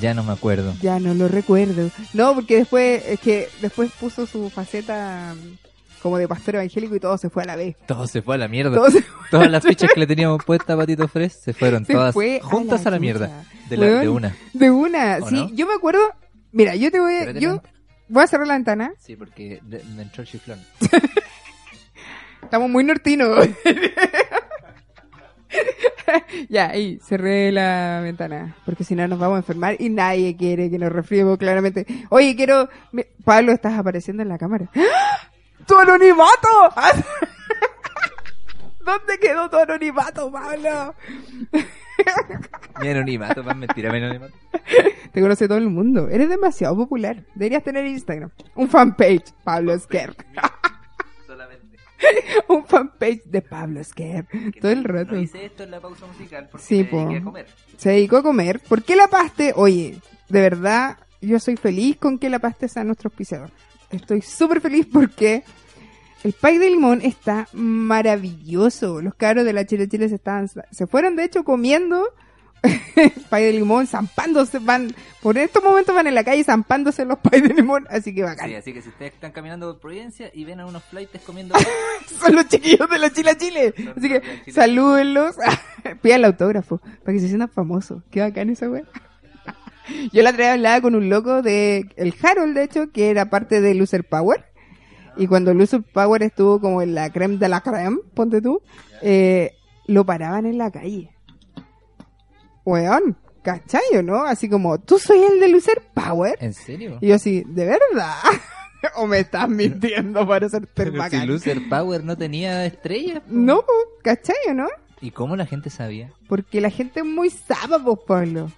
Ya no me acuerdo. Ya no lo recuerdo. No, porque después, es que después puso su faceta mm, como de pastor evangélico y todo se fue a la vez. Todo se fue a la mierda. Todo se Todas las fichas que le teníamos puestas a Patito Fres se fueron Se todas fue a juntas la a la mierda. De, la- Weón, de una. De una, ¿O sí. no? Yo me acuerdo. Mira, yo te voy a. Yo voy a cerrar la ventana. Sí, porque de- me entró el chiflón. Estamos muy nortinos. ya, ahí, cerré la ventana. Porque si no nos vamos a enfermar y nadie quiere que nos resfriemos claramente. Oye, quiero. mi- Pablo, estás apareciendo en la cámara. ¡Ah! ¡Tu anonimato! ¿Dónde quedó tu anonimato, Pablo? Mi anonimato, más mentira, mi anonimato. Te conoce todo el mundo. Eres demasiado popular. Deberías tener Instagram. Un fanpage, Pablo Esquer. Un fanpage de Pablo Esquer. Todo el rato. No hice esto en la pausa musical porque Sí, po. dediqué a comer. Se dedicó a comer. ¿Por qué la paste? Oye, de verdad, yo soy feliz con que la paste sea nuestro auspiciador. Estoy súper feliz porque el pay de limón está maravilloso. Los cabros de la Chile Chile se estaban, se fueron de hecho comiendo pay de limón, zampándose, van, por estos momentos van en la calle zampándose los pay de limón, así que bacán. Sí, así que si ustedes están caminando por Providencia y ven a unos flights comiendo... Son los chiquillos de la Chile Chile. Son Así que Chile. salúdenlos. Pidan el autógrafo para que se sientan famosos. Qué bacán esa wea. Yo la otra hablaba con un loco de el Harold, de hecho, que era parte de Loser Power. Y cuando Loser Power estuvo como en la creme de la creme, ponte tú, eh, lo paraban en la calle. Weón, ¿cachai o no? Así como, ¿tú soy el de Loser Power? ¿En serio? Y yo así, ¿de verdad? ¿O me estás mintiendo para ser Pero si? Loser Power no tenía estrellas. po. No, po, ¿cachai o no? ¿Y cómo la gente sabía? Porque la gente es muy zapa, pues, Pablo.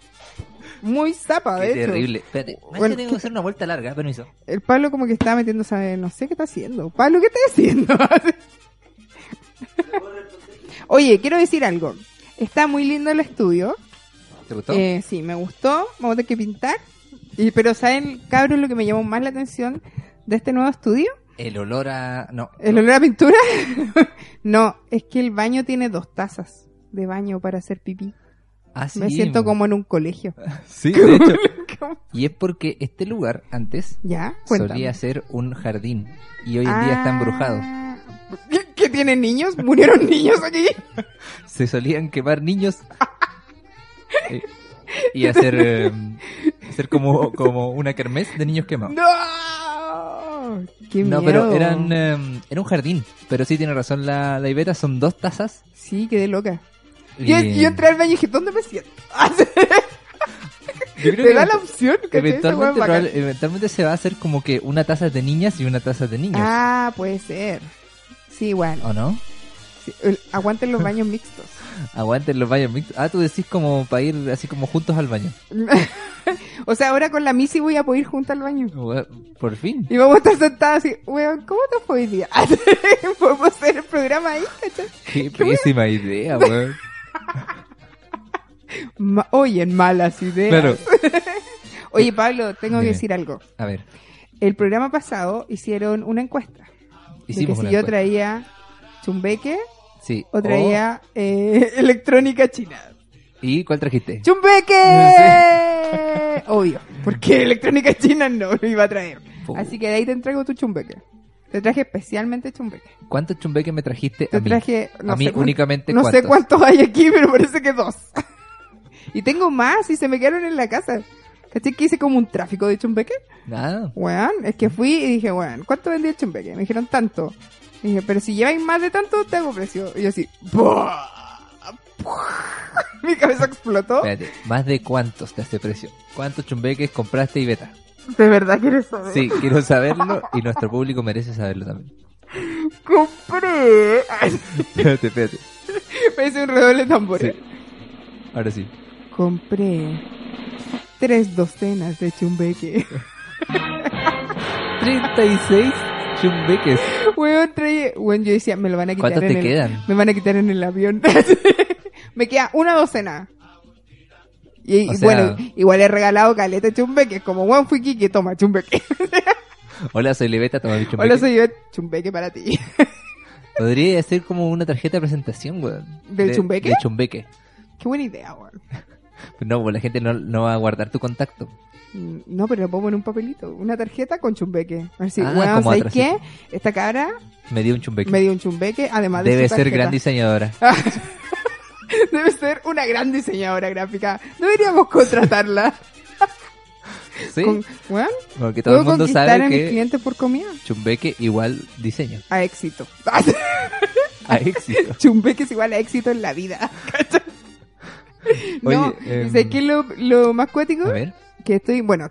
Muy zapa, de Qué hecho. terrible. Espérate, Bueno, que tengo ¿qué- que hacer una vuelta larga, permiso. El Pablo como que está metiéndose, a- no sé qué está haciendo. Pablo, ¿qué está haciendo? Oye, quiero decir algo. Está muy lindo el estudio. ¿Te gustó? Eh, sí, me gustó. Vamos a tener que pintar. Y, pero, ¿saben, cabros, lo que me llamó más la atención de este nuevo estudio? El olor a... No. ¿El olor a pintura? no, es que el baño tiene dos tazas de baño para hacer pipí. Ah, sí. Me siento como en un colegio. Sí, de hecho. Y es porque este lugar antes ¿Ya? Cuéntame. solía ser un jardín y hoy en día está embrujado. Ah, ¿Qué, qué tienen niños? ¿Murieron niños aquí? Se solían quemar niños y hacer eh, hacer como, como una kermés de niños quemados. ¡No! ¡Qué No, miedo! pero eran eh, era un jardín, pero sí tiene razón la, la Iveta, son dos tazas. Sí, quedé loca. y- Yo, yo entré al baño y dije, ¿dónde me siento? yo creo Te que da la opción, eventualmente, probable- eventualmente se va a hacer como que una taza de niñas y una taza de niños, Ah, puede ser. Sí, bueno. ¿o no? Sí, aguanten los baños mixtos. Aguanten los baños mixtos. Ah, tú decís como para ir así como juntos al baño. o sea, ahora con la Missy voy a poder ir junto al baño. Por fin. Y vamos a estar sentadas así, weón, ¿cómo te fue hoy día? Podemos hacer el programa ahí, ¿cachai? Qué pésima idea, weón. Ma- Oyen malas ideas. Claro. Oye, Pablo, tengo que decir algo. A ver, El programa pasado hicieron una encuesta. de hicimos que si yo encuesta. traía chumbeque Sí. o traía eh, electrónica china. ¿Y cuál trajiste? ¡Chumbeque! Obvio, porque electrónica china no lo iba a traer. Así que de ahí te entrego tu chumbeque. Te traje especialmente chumbeque. ¿Cuántos chumbeques me trajiste Te a mí? traje, no a mí únicamente No sé cuántos. cuántos hay aquí, pero parece que dos. y tengo más y se me quedaron en la casa. ¿Cachai que hice como un tráfico de chumbeque? Nada. Weón, es que fui y dije, weón, ¿cuánto vendía el chumbeque? Me dijeron tanto. Y dije, pero si lleváis más de tanto, te hago precio. Y yo así, ¡buah! Mi cabeza explotó. Espérate, ¿más de cuántos te hace precio? ¿Cuántos chumbeques compraste y beta? De verdad quieres saber. Sí, quiero saberlo y nuestro público merece saberlo también. Compré. Espérate, espérate. parece un redoble de tambores. Sí. Ahora sí. Compré tres docenas de chumbeque. 36 chumbeques. Weón, trae... Weón, yo decía, me lo van a quitar ¿Cuántos en te el... quedan? Me van a quitar en el avión. me queda una docena. Y, O sea- bueno, igual he regalado caleta de chumbeque. Como, weón, fui que toma chumbeque. Hola, soy Leveta, toma mi chumbeque. Hola, soy yo, chumbeque para ti. Podría ser como una tarjeta de presentación, weón. ¿Del De- chumbeque? De chumbeque. Qué buena idea, weón. No, pues la gente no, no va a guardar tu contacto. No, pero lo pongo en un papelito. Una tarjeta con chumbeque. A ver si, Ah, ¿sabes qué? Esta cabra Me dio un chumbeque. me dio un chumbeque, además de Debe su ser gran diseñadora. Debe ser una gran diseñadora gráfica. Deberíamos contratarla. Sí, Con, weón, porque todo el mundo sabe a mis que clientes por comida. chumbeque igual diseño. A éxito. A éxito. Chumbeque es igual a éxito en la vida. no, em, ¿sabes qué es lo, lo más cuático? A ver. Que estoy, bueno,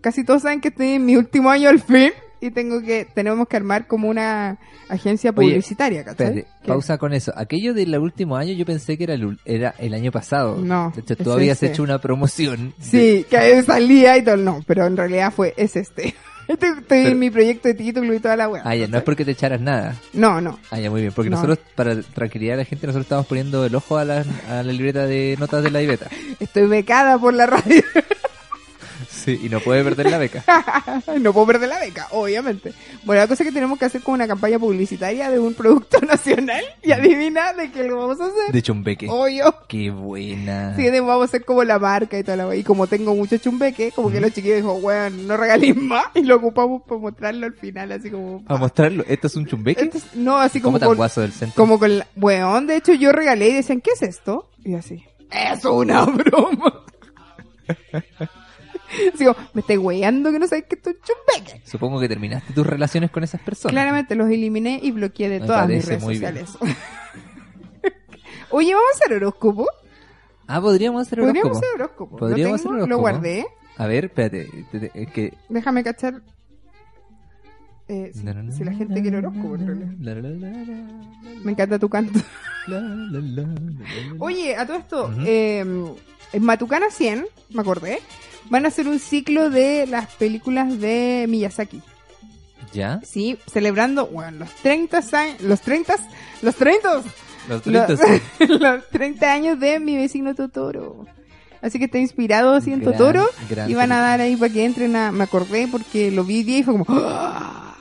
casi todos saben que estoy en mi último año al fin y tengo que, tenemos que armar como una agencia publicitaria, Que- pausa con eso. Aquello del último año yo pensé que era el, era el año pasado. No, De hecho, tú habías ese. hecho una promoción. de- Sí, que ahí salía y todo, no, pero en realidad fue, es este. Estoy, estoy Pero- en mi proyecto de título y toda la weá. Ah, ya, no es porque te echaras nada. No, no. Ah, ya, muy bien. Porque No. nosotros, para tranquilidad de la gente, nosotros estamos poniendo el ojo a la, a la libreta de notas de la Iveta. Estoy becada por la radio. Sí, y no puede perder la beca. no puedo perder la beca, obviamente. Bueno, la cosa es que tenemos que hacer como una campaña publicitaria de un producto nacional y adivina de qué lo vamos a hacer. De chumbeque. Obvio. Qué buena. Sí, de- vamos a hacer como la marca y toda la. Y como tengo mucho chumbeque, como que los chiquillos dijo, weón, no regalís más. Y lo ocupamos para mostrarlo al final, así como... A mostrarlo. ¿Esto es un chumbeque? Esto es- no, así ¿Cómo como tan con, guaso del centro? como con la... Weón, de hecho yo regalé y decían, ¿qué es esto? Y así, es una broma. Como, me estoy weyando que no sabes que esto es chumbeque. Supongo que terminaste tus relaciones con esas personas. Claramente los eliminé y bloqueé de Me todas mis redes sociales. Oye, vamos a hacer horóscopo. Ah, podríamos hacer Podríamos horóscopo. hacer horóscopo. Podríamos lo, hacer tengo, lo horóscopo. guardé. A ver, espérate. Es que... Déjame cachar. Eh, si, si la gente quiere horóscopo, en realidad. Me encanta tu canto. Oye, a todo esto, eh, en Matucana 100, me acordé, van a hacer un ciclo de las películas de Miyazaki. ¿Ya? Sí, celebrando, bueno, los 30 años, los 30, los 30, Los los, 30. sí. los 30 años de mi vecino Totoro. Así que está inspirado así en Gran- Totoro gran y van a dar ahí para que entren a, me acordé porque lo vi día y fue como, ¡Ah!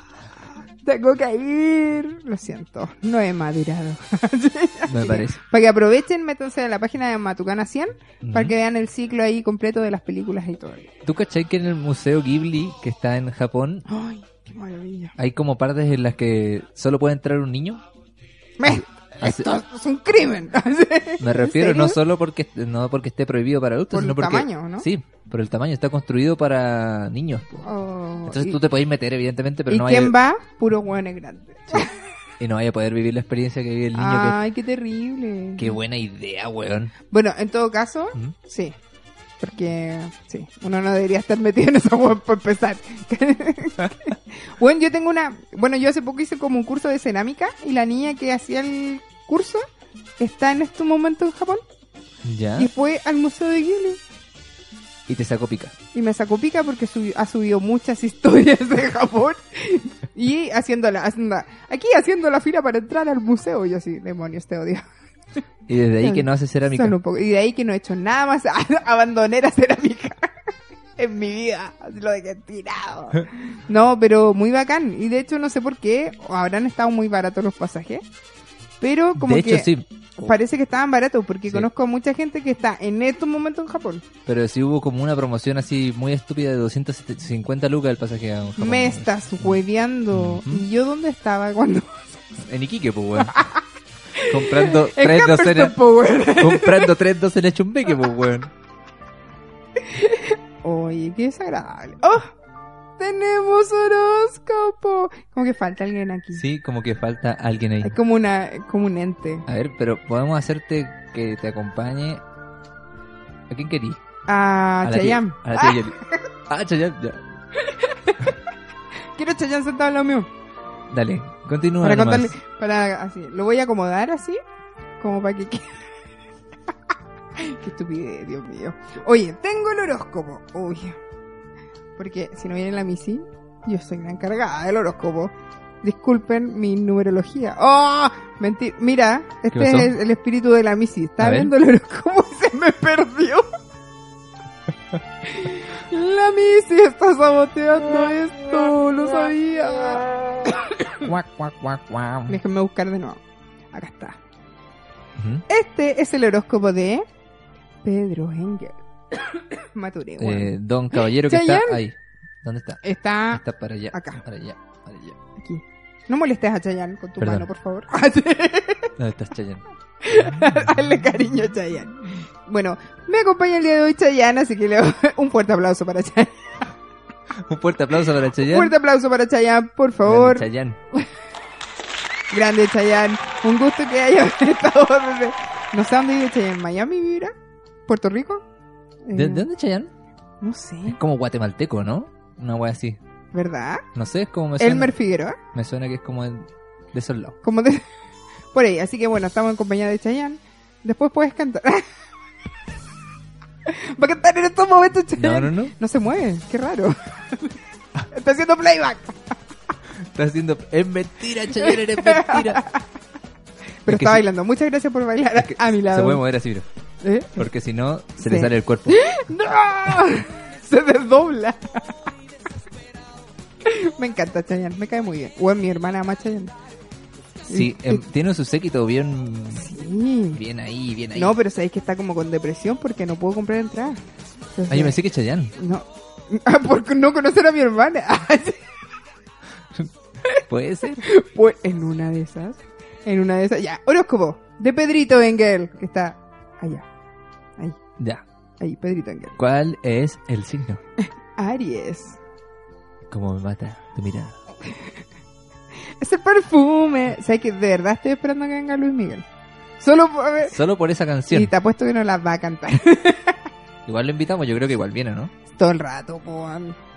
Tengo que ir. Lo siento, no he madurado. Me parece. Para que aprovechen, métanse a la página de Matucana 100 para que vean el ciclo ahí completo de las películas y todo. ¿Tú cachai que en el Museo Ghibli, que está en Japón, Ay, qué maravilla. hay como partes en las que solo puede entrar un niño? Me- Esto es un crimen. Me ¿En refiero no solo porque no porque esté prohibido para adultos, Por sino el porque tamaño, ¿no? sí, por el tamaño está construido para niños. Oh, Entonces y, tú te podés meter evidentemente, pero ¿y no quién vaya, va? Puro hueones grandes. y no vaya a poder vivir la experiencia que vive el niño. Ay, qué terrible. que, qué buena idea, weón. Bueno, en todo caso, Ujú. sí. Porque, sí, uno no debería estar metido en esa web para empezar. bueno, yo tengo una... Bueno, yo hace poco hice como un curso de cerámica y la niña que hacía el curso está en este momento en Japón Ya. y fue al Museo de Ghibli. Y te saco pica. Y me sacó pica porque ha subido muchas historias de Japón y haciéndola, haciendo, aquí haciendo la fila para entrar al museo. Y yo así, demonios, te odio. Y desde ahí que no hace cerámica. Solo un poco. Y de ahí que no he hecho nada más. Abandoné la cerámica en mi vida. Lo dejé tirado. No, pero muy bacán. Y de hecho, no sé por qué. Habrán estado muy baratos los pasajes. Pero como de que. hecho, sí. Parece que estaban baratos porque Sí. conozco a mucha gente que está en estos momentos en Japón. Pero si hubo como una promoción así muy estúpida de 250 lucas el pasaje a Japón. Me estás hueveando. ¿Y yo dónde estaba cuando? En Iquique, pues, weón. Comprando tres docenas. comprando tres docenas chumbeque, pues, weón. Oye, qué desagradable. ¡Oh! Tenemos horóscopo. Como que falta alguien aquí. Sí, como que falta alguien ahí. Hay como una, como un ente. A ver, pero podemos hacerte que te acompañe. ¿A quién querí? A, Chayanne. A la tía Yeli. Ah, Chayanne, ya. Quiero Chayanne sentado al lado mío. Dale, continúa. Para nomás. contarle, para así. Lo voy a acomodar así, como para que quede. Qué estupidez, Dios mío. Oye, tengo el horóscopo. Uy. Porque si no viene la Missy, yo soy la encargada del horóscopo. Disculpen mi numerología. ¡Oh! Mentira. Mira, este es el espíritu de la Missy. Está ver. viendo el horóscopo y se me perdió. La Missy está saboteando esto. Lo sabía. Cuac, cuac, cuac, cuac. Déjenme buscar de nuevo. Acá está. Este es el horóscopo de Pedro Engel. Mature, bueno. Eh, don Caballero que está ahí. ¿Dónde está? Está Está para allá. acá. Para allá. Para allá. aquí. No molestes a Chayanne con tu Perdón. mano, por favor. ¿Dónde estás, Chayanne? Dale cariño a Chayanne. Bueno, me acompaña el día de hoy Chayanne, así que le doy un fuerte aplauso para Chayanne. Un fuerte aplauso para Chayanne. Fuerte aplauso para Chayanne, por Grande favor. Chayanne. Grande Chayanne. Un gusto que haya estado. No sé dónde vive Chayanne. ¿Miami vivirá? ¿Puerto Rico? Eh, ¿De, de dónde es Chayanne? No sé. Es como guatemalteco, ¿no? Una wea así. ¿Verdad? No sé, es como me suena. Elmer Figueroa. Me suena que es como de esos lados. Como de... Por ahí, así que bueno, estamos en compañía de Chayanne. Después puedes cantar. Va a cantar en estos momentos No, no, no. No se mueve, qué raro. Está haciendo playback. Está haciendo. Es mentira, Chayanne, eres mentira. Pero Es está bailando. Muchas gracias por bailar que a mi Se lado. puede mover así. ¿Eh? Porque si no, se Sí. le sale el cuerpo. ¡No! Se desdobla. Me encanta Chayanne, me cae muy bien. O mi hermana ama Chayanne. Sí, em, tiene su séquito bien. Sí. Bien ahí, bien ahí. No, pero sabéis que está como con depresión porque no puedo comprar entradas. Entonces, Ah, yo pensé que Chayanne. No. Ah, por no conocer a mi hermana. Puede ser. Pues en una de esas. En una de esas. Ya, horóscopo. De Pedrito Engel. Que está allá. Ahí, Ya. ahí, Pedrito Engel. ¿Cuál es el signo? Aries. Como me mata tu mirada. Perfume. ¿Sabes que de verdad estoy esperando que venga Luis Miguel? Solo por. Solo por esa canción. Y te apuesto que no la va a cantar. Igual lo invitamos, yo creo que igual viene, ¿no? Todo el rato, po.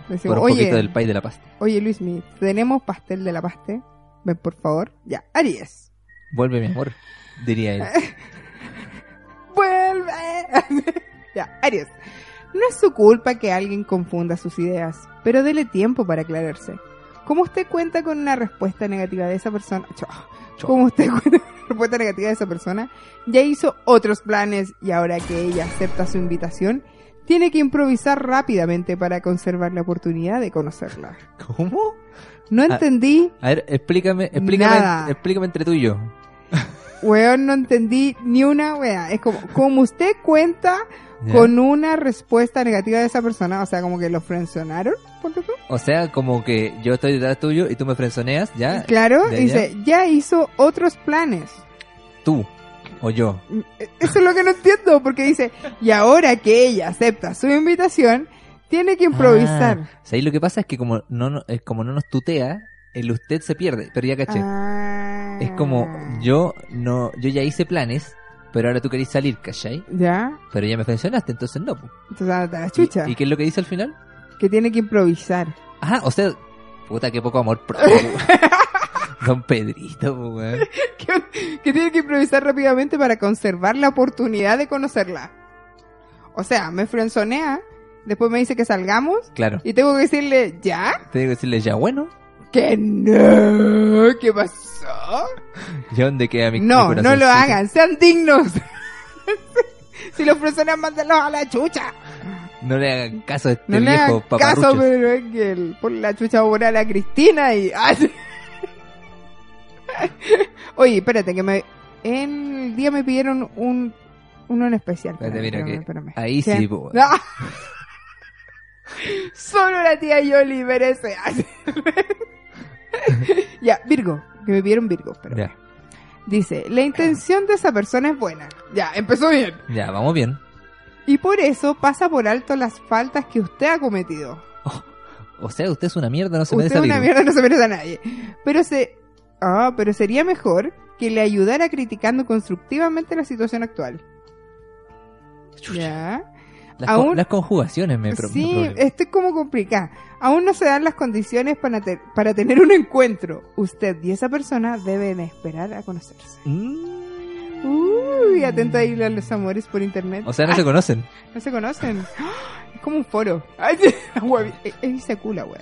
Decimos, Por un poquito oye, del país de la pasta. oye Luis Miguel, tenemos pastel de la paste. Ven, por favor. Ya, Aries. Vuelve, mi amor, diría él. vuelve. ya, Aries. No es su culpa que alguien confunda sus ideas, pero dele tiempo para aclararse. Como usted cuenta con una respuesta negativa de esa persona, Cho. Cho. como usted cuenta con una respuesta negativa de esa persona, ya hizo otros planes y ahora que ella acepta su invitación, tiene que improvisar rápidamente para conservar la oportunidad de conocerla. ¿Cómo? No Ah. entendí, A ver, explícame, explícame, Nada. explícame entre tú y yo. weón, no entendí ni una wea. Es como, como usted cuenta ¿Ya? con una respuesta negativa de esa persona, o sea, como que lo frencionaron, ponte tú. O sea, como que yo estoy detrás tuyo y tú me frenzoneas, ¿ya? Claro, ¿Ya, dice, ya hizo otros planes. Tú o yo. Eso es lo que no entiendo, porque dice, y ahora que ella acepta su invitación, tiene que improvisar. Ah, o sea, lo que pasa es que como no, no- es como no nos tutea, el usted se pierde, pero ya caché. Ah. Es como yo no yo ya hice planes, pero ahora tú querés salir, ¿cachai? Ya, Pero ya me funcionaste, entonces no. entonces a la chucha, ¿Y, y qué es lo que dice al final? que tiene que improvisar. Ah, o sea, puta, qué poco amor propio. Don Pedrito, weón. que, que tiene que improvisar rápidamente para conservar la oportunidad de conocerla. O sea, me frenzonea, después me dice que salgamos, Claro. y tengo que decirle, ¿ya? Tengo que decirle ya bueno. Que no, ¿qué pasó? ¿Ya dónde queda mi mi No, no lo hagan, sean dignos. si los fresonean, mándenlos a la chucha. No le hagan caso a este No le viejo hagan caso, pero es que el, por la chucha voy a la Cristina y... Oye, espérate, que me... en el día me pidieron un uno en especial. Espérate, mira Espérame, que espérame. ahí ¿Qué? sí, po. No. Solo la tía Yoli merece. ya, Virgo, que me pidieron Virgo, pero Ya, dice, la intención de esa persona es buena. Ya, empezó bien. ya, vamos bien. Y por eso pasa por alto las faltas que usted ha cometido. O sea, usted es una mierda, no se Usted merece es una mierda, no se merece a nadie. Pero se... Ah, pero sería mejor que le ayudara criticando constructivamente la situación actual. Ya. Las, Aún- con- las conjugaciones me me Sí, probleman. esto es como complicado. Aún no se dan las condiciones para, te- para tener un encuentro. Usted y esa persona deben esperar a conocerse. Mm. Uy, atento ahí a los amores por internet. O sea, no se conocen. No se conocen. ¡Ah! Es como un foro. Ay, huevi- es- es secula, wea.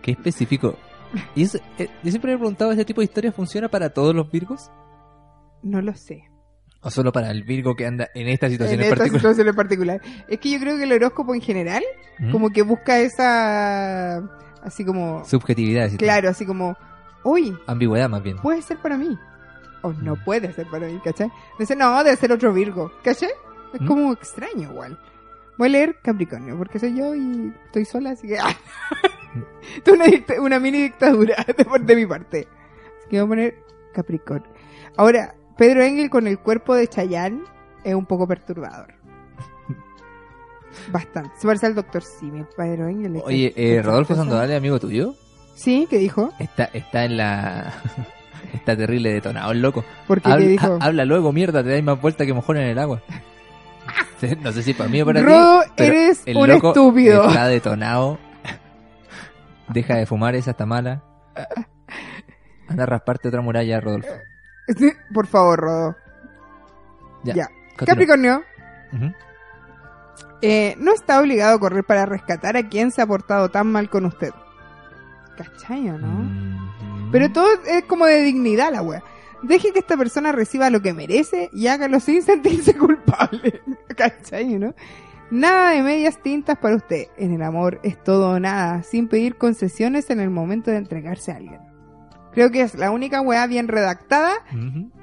Qué específico. Y eso, eh, yo siempre me he preguntado, ¿este tipo de historia funciona para todos los Virgos? No lo sé. ¿O solo para el Virgo que anda en esta situación en en, esta particular? situación en particular. Es que yo creo que el horóscopo en general, ¿Mm? como que busca esa. Así como. Subjetividad. Claro, así como. Uy, Ambigüedad más bien. puede ser para mí. O no Mm. puede ser para mí, ¿cachai? Dice, no, debe ser otro Virgo, ¿cachai? Es ¿Mm? como extraño igual. Voy a leer Capricornio, porque soy yo y estoy sola, así que... ¡ah! Una, dicta- una mini dictadura de, de mi parte. Así que voy a poner Capricornio. Ahora, Pedro Engel con el cuerpo de Chayanne es un poco perturbador. Bastante. Se parece al doctor Simi, Pedro Engel. es- Oye, eh, es- Rodolfo es- Sandoval, amigo tuyo, Sí, ¿qué dijo? está, está en la... está terrible detonado el loco. Porque Habla, ¿qué dijo? ha- habla luego, mierda, te dais más vuelta que mojón en el agua. No sé si para mí o para Rodo, ti. pero eres el un loco estúpido. Está detonado. Deja de fumar, esa está mala. Anda a rasparte otra muralla, Rodolfo. Por favor, Rodo. Ya. Capricornio eh, no está obligado a correr para rescatar a quien se ha portado tan mal con usted. ¿Cachai no? Mhm. Pero todo es como de dignidad la wea. Deje que esta persona reciba lo que merece y hágalo sin sentirse culpable. ¿Cachai, no? Nada de medias tintas para usted. En el amor es todo o nada, sin pedir concesiones en el momento de entregarse a alguien. Creo que es la única weá bien redactada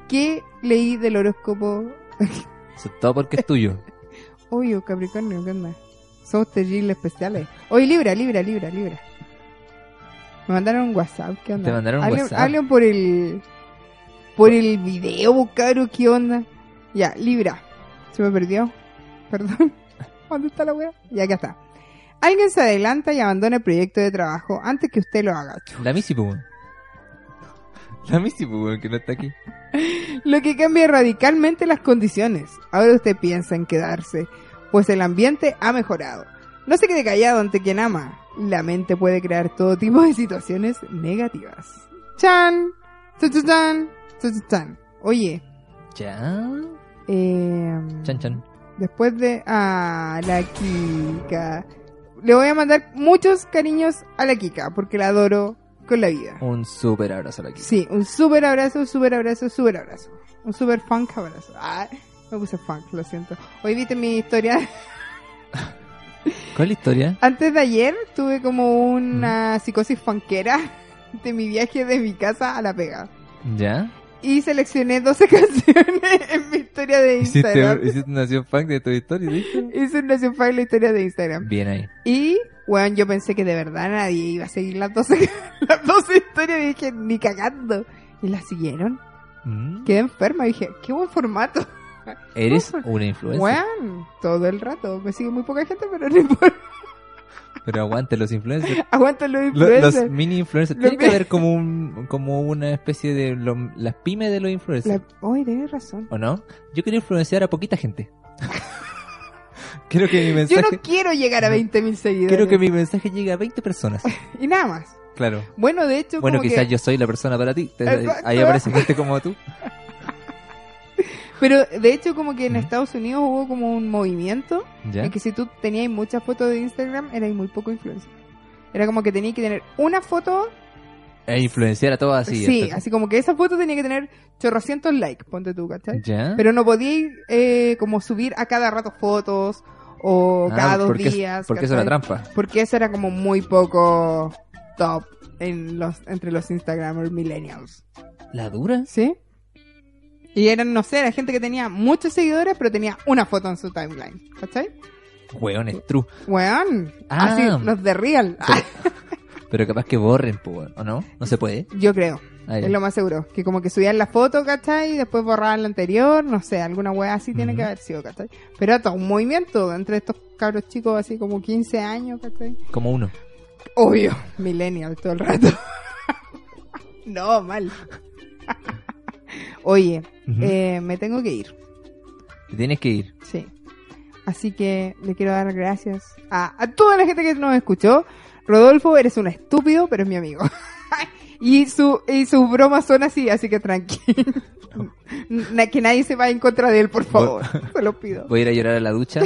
que leí del horóscopo. Todo porque es tuyo. Obvio, Capricornio, ¿qué onda? Somos terribles especiales. Oye, Libra, Libra, Libra, Libra. Me mandaron un WhatsApp, ¿qué onda? Te mandaron un Hablen- WhatsApp. Hablen por el... Por el video, caro, ¿qué onda? Ya, Libra. Se me perdió. Perdón. ¿Dónde está la wea? Ya, acá está. Alguien se adelanta y abandona el proyecto de trabajo antes que usted lo haga. La Missy, pues. La Missy, pues, que no está aquí. Lo que cambia radicalmente las condiciones. Ahora usted piensa en quedarse, pues el ambiente ha mejorado. No se quede callado ante quien ama. La mente puede crear todo tipo de situaciones negativas. ¡Chan! ¡Chan, chan, chan! ¡Chan, chan, chan! Oye, Ya. eh, Chan, chan. después de... Ah, la Kika. Le voy a mandar muchos cariños a la Kika, porque la adoro con la vida. Un súper abrazo a la Kika. Sí, un súper abrazo, súper abrazo, súper abrazo. Un súper funk abrazo. Ay, me puse funk, lo siento. Hoy viste mi historia. ¿Cuál historia? Antes de ayer tuve como una psicosis funkera de mi viaje de mi casa a la pega. ¿Ya? Y seleccioné 12 canciones en mi historia de Instagram. ¿Hiciste, hiciste una nación funk de tu historia, ¿viste? Hice una funk en la historia de Instagram. Bien ahí. Y, bueno, yo pensé que de verdad nadie iba a seguir las 12, las 12 historias y dije, ni cagando. Y las siguieron. Mm. Quedé enferma y dije, qué buen formato. Eres una influencer. Weón, todo el rato. Me sigue muy poca gente, pero no importa. Pero aguante los influencers. Aguantan los Lo- influencers. los mini influencers. Los Tiene que mi- haber como un como una especie de lo- las pymes de los influencers. La- Oye, tenés razón. ¿O no? Yo quiero influenciar a poquita gente. Quiero que mi Yo no quiero llegar a 20.000 seguidores. quiero que mi mensaje llegue a 20 personas. Y nada más. Claro. Bueno, de hecho, Bueno, como quizás que- yo soy la persona para ti. Exacto. ahí aparece gente como tú. Pero de hecho, como que en. Estados Unidos hubo como un movimiento ¿Ya? en que si tú tenías muchas fotos de Instagram, eras muy poco influencer. Era como que tenías que tener una foto, E influenciar a todos así. sí, así como que esa foto tenía que tener chorrocientos likes, ponte tú, ¿cachai? ¿Ya? Pero no podías eh, como subir a cada rato fotos o Ah, cada dos porque días. Porque eso era trampa. Porque eso era como muy poco top en los entre los Instagramers millennials. ¿La dura? ¿Sí? Y eran, no sé, era gente que tenía muchos seguidores, pero tenía una foto en su timeline. ¿Cachai? Weón, es true. Weón. Ah. Así, los de Real. Pero capaz que borren, pues, ¿o no? No se puede. Yo creo. Ah. Es lo más seguro. Que como que subían la foto, ¿cachai? Y después borraban la anterior. No sé, alguna wea así tiene que haber sido, ¿cachai? Pero era todo un movimiento entre estos cabros chicos así como 15 años, ¿cachai? Como uno. Obvio, millennial todo el rato. no, mal. Oye, eh, me tengo que ir, Te Tienes que ir. sí. Así que le quiero dar gracias a, a toda la gente que nos escuchó. Rodolfo, eres un estúpido, pero es mi amigo. y, su, y sus bromas son así, así que tranquilo. Que nadie se vaya en contra de él, por favor. Se lo pido. Voy a ir a llorar a la ducha.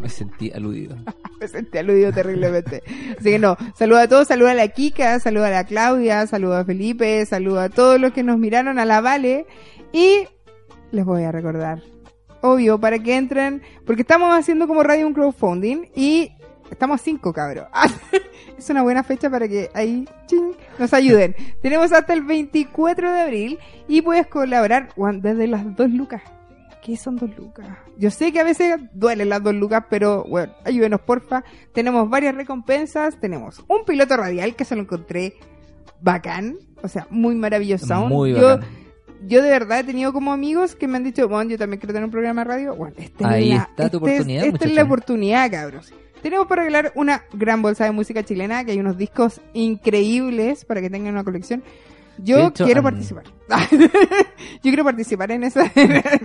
Me sentí aludido. Me sentí aludido terriblemente. Así que no, saluda a todos, saluda a la Kika, saluda a la Claudia, saluda a Felipe, saluda a todos los que nos miraron a la Vale y les voy a recordar, obvio, para que entren, porque estamos haciendo como radio un crowdfunding y estamos cinco cabros. es una buena fecha para que ahí ching, nos ayuden. Tenemos hasta el 24 de abril y puedes colaborar desde las dos lucas. ¿Qué son dos lucas? Yo sé que a veces duelen las dos lucas, pero bueno, ayúdenos porfa. Tenemos varias recompensas. Tenemos un piloto radial que se lo encontré bacán. O sea, muy maravilloso. Muy yo, bacán. yo de verdad he tenido como amigos que me han dicho, bueno, yo también quiero tener un programa de radio. Bueno, esta Ahí es la, está tu esta es- oportunidad, Esta es la oportunidad, cabros. Tenemos para regalar una gran bolsa de música chilena, que hay unos discos increíbles para que tengan una colección. Yo hecho, quiero am- participar. Yo quiero participar en esa.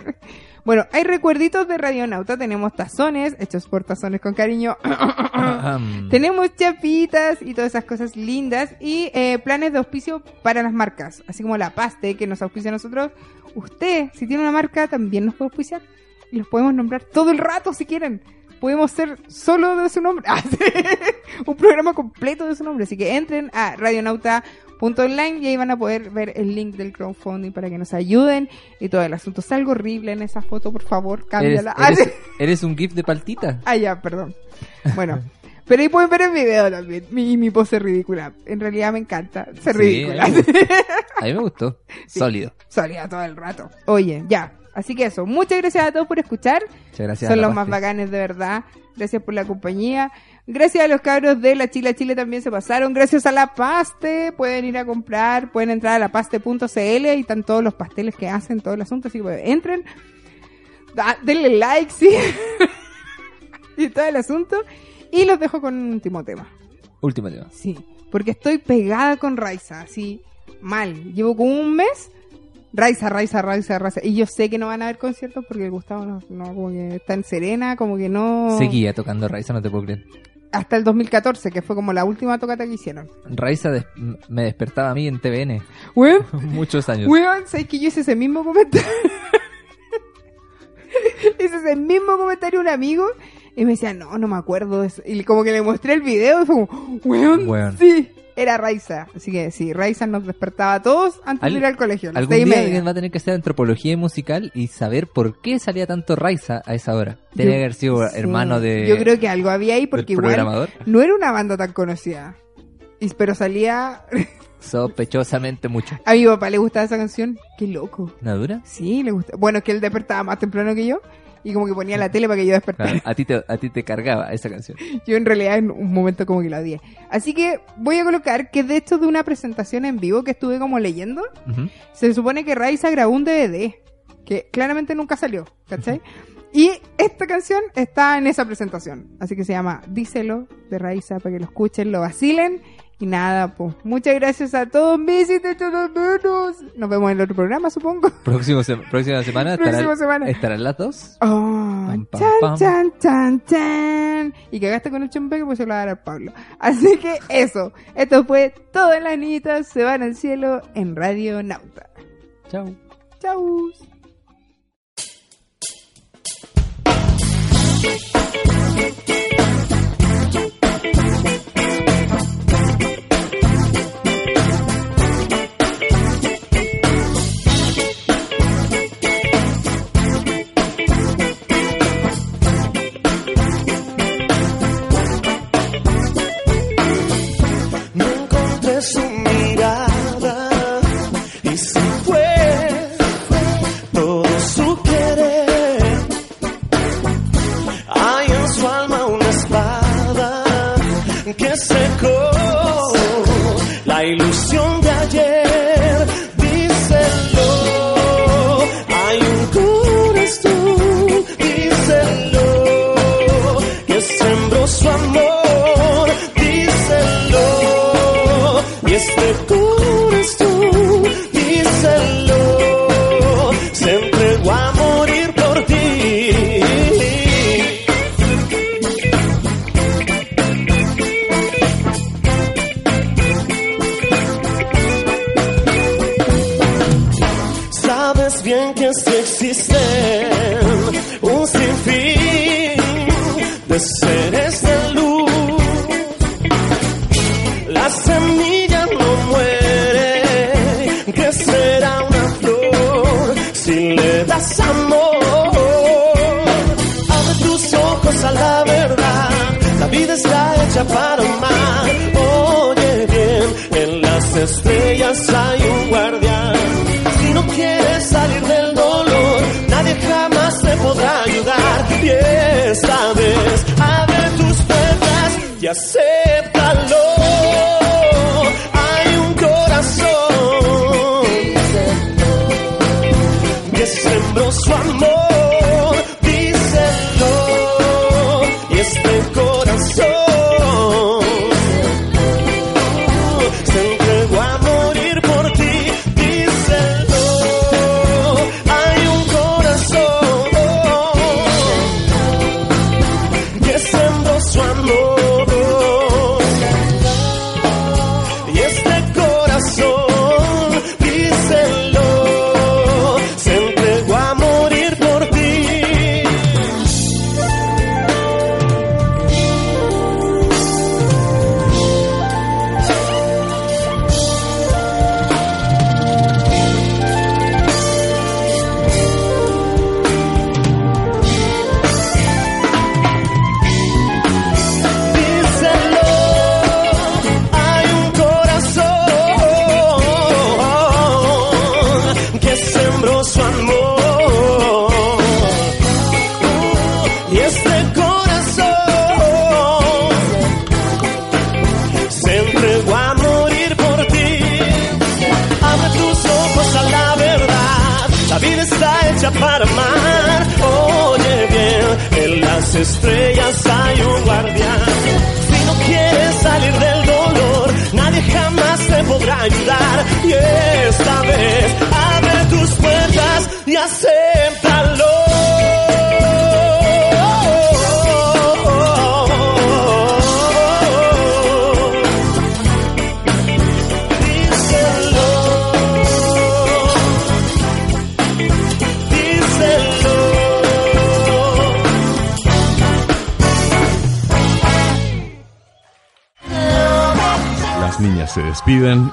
bueno, hay recuerditos de Radionauta. Tenemos tazones, hechos por tazones con cariño. Ahem. Tenemos chapitas y todas esas cosas lindas. Y eh, planes de auspicio para las marcas. Así como la paste que nos auspicia a nosotros. Usted, si tiene una marca, también nos puede auspiciar. Y los podemos nombrar todo el rato si quieren. Podemos ser solo de su nombre. Ah. Un programa completo de su nombre. Así que entren a radionauta.online y ahí van a poder ver el link del crowdfunding para que nos ayuden y todo el asunto. Es algo horrible en esa foto, por favor, ¿Eres, cámbiala. Ah, eres, sí. eres un gif de paltita. Ah, ya, perdón. Bueno, pero ahí pueden ver el video también. Mi, mi pose ridícula. En realidad me encanta ser Sí, ridícula. A mí me gustó. Sí. Sólido. Solía todo el rato. Oye, ya. Así que eso. Muchas gracias a todos por escuchar. Muchas gracias. Son los más bacanes de verdad. Gracias por la compañía. Gracias a los cabros de la Chila Chile también se pasaron. Gracias a la Paste. Pueden ir a comprar. Pueden entrar a lapaste.cl y están todos los pasteles que hacen, todo el asunto. Así que pues, entren. Da- denle like, sí. y todo el asunto. Y los dejo con un último tema. Último tema. Sí, porque estoy pegada con Raiza, así, mal. Llevo como un mes, Raiza, Raiza, Raiza, Raiza. Y yo sé que no van a haber conciertos porque Gustavo no, no, como que está en Serena, como que no... Seguía tocando Raiza, no te puedo creer. Hasta el 2014, que fue como la última tocata que hicieron. Raiza des- me despertaba a mí en TVN. Weón, Muchos años. weón, ¿sabes que yo hice ese mismo comentario? hice ese mismo comentario un amigo y me decía, no, no me acuerdo. de eso". Y como que le mostré el video y fue como, weón, Weón. sí, era Raiza. Así que sí, Raiza nos despertaba a todos antes Al- de ir al colegio. Algún día media. alguien va a tener que hacer antropología musical y saber por qué salía tanto Raiza a esa hora. Tenía que haber sido Sí, hermano de. Yo creo que algo había ahí porque igual no era una banda tan conocida. Y- pero salía... Sospechosamente mucho. A mi papá le gustaba esa canción. Qué loco. ¿Una dura? Sí, le gusta. Bueno, es que él despertaba más temprano que yo. Y como que ponía la tele para que yo despertara. Claro, a, ti te, a ti te cargaba esa canción. Yo en realidad en un momento como que la odié. Así que voy a colocar que de hecho de una presentación en vivo que estuve como leyendo, Ujú. se supone que Raiza grabó un DVD. Que claramente nunca salió, ¿cachai? Y esta canción está en esa presentación. Así que se llama Díselo de Raiza para que lo escuchen, lo vacilen. Y nada, pues. Muchas gracias a todos. Mis te echo de menos. Nos vemos en el otro programa, supongo. Próximo se- próxima semana Próxima estarán, semana. estarán las dos. Oh, Pam, pam, chan, pam. chan, chan, chan. Y cagaste con el chumbeque, pues se lo va a dar a Pablo. Así que eso. Esto fue Todas las niñitas se van al cielo en Radio Nauta. Chao. Chau.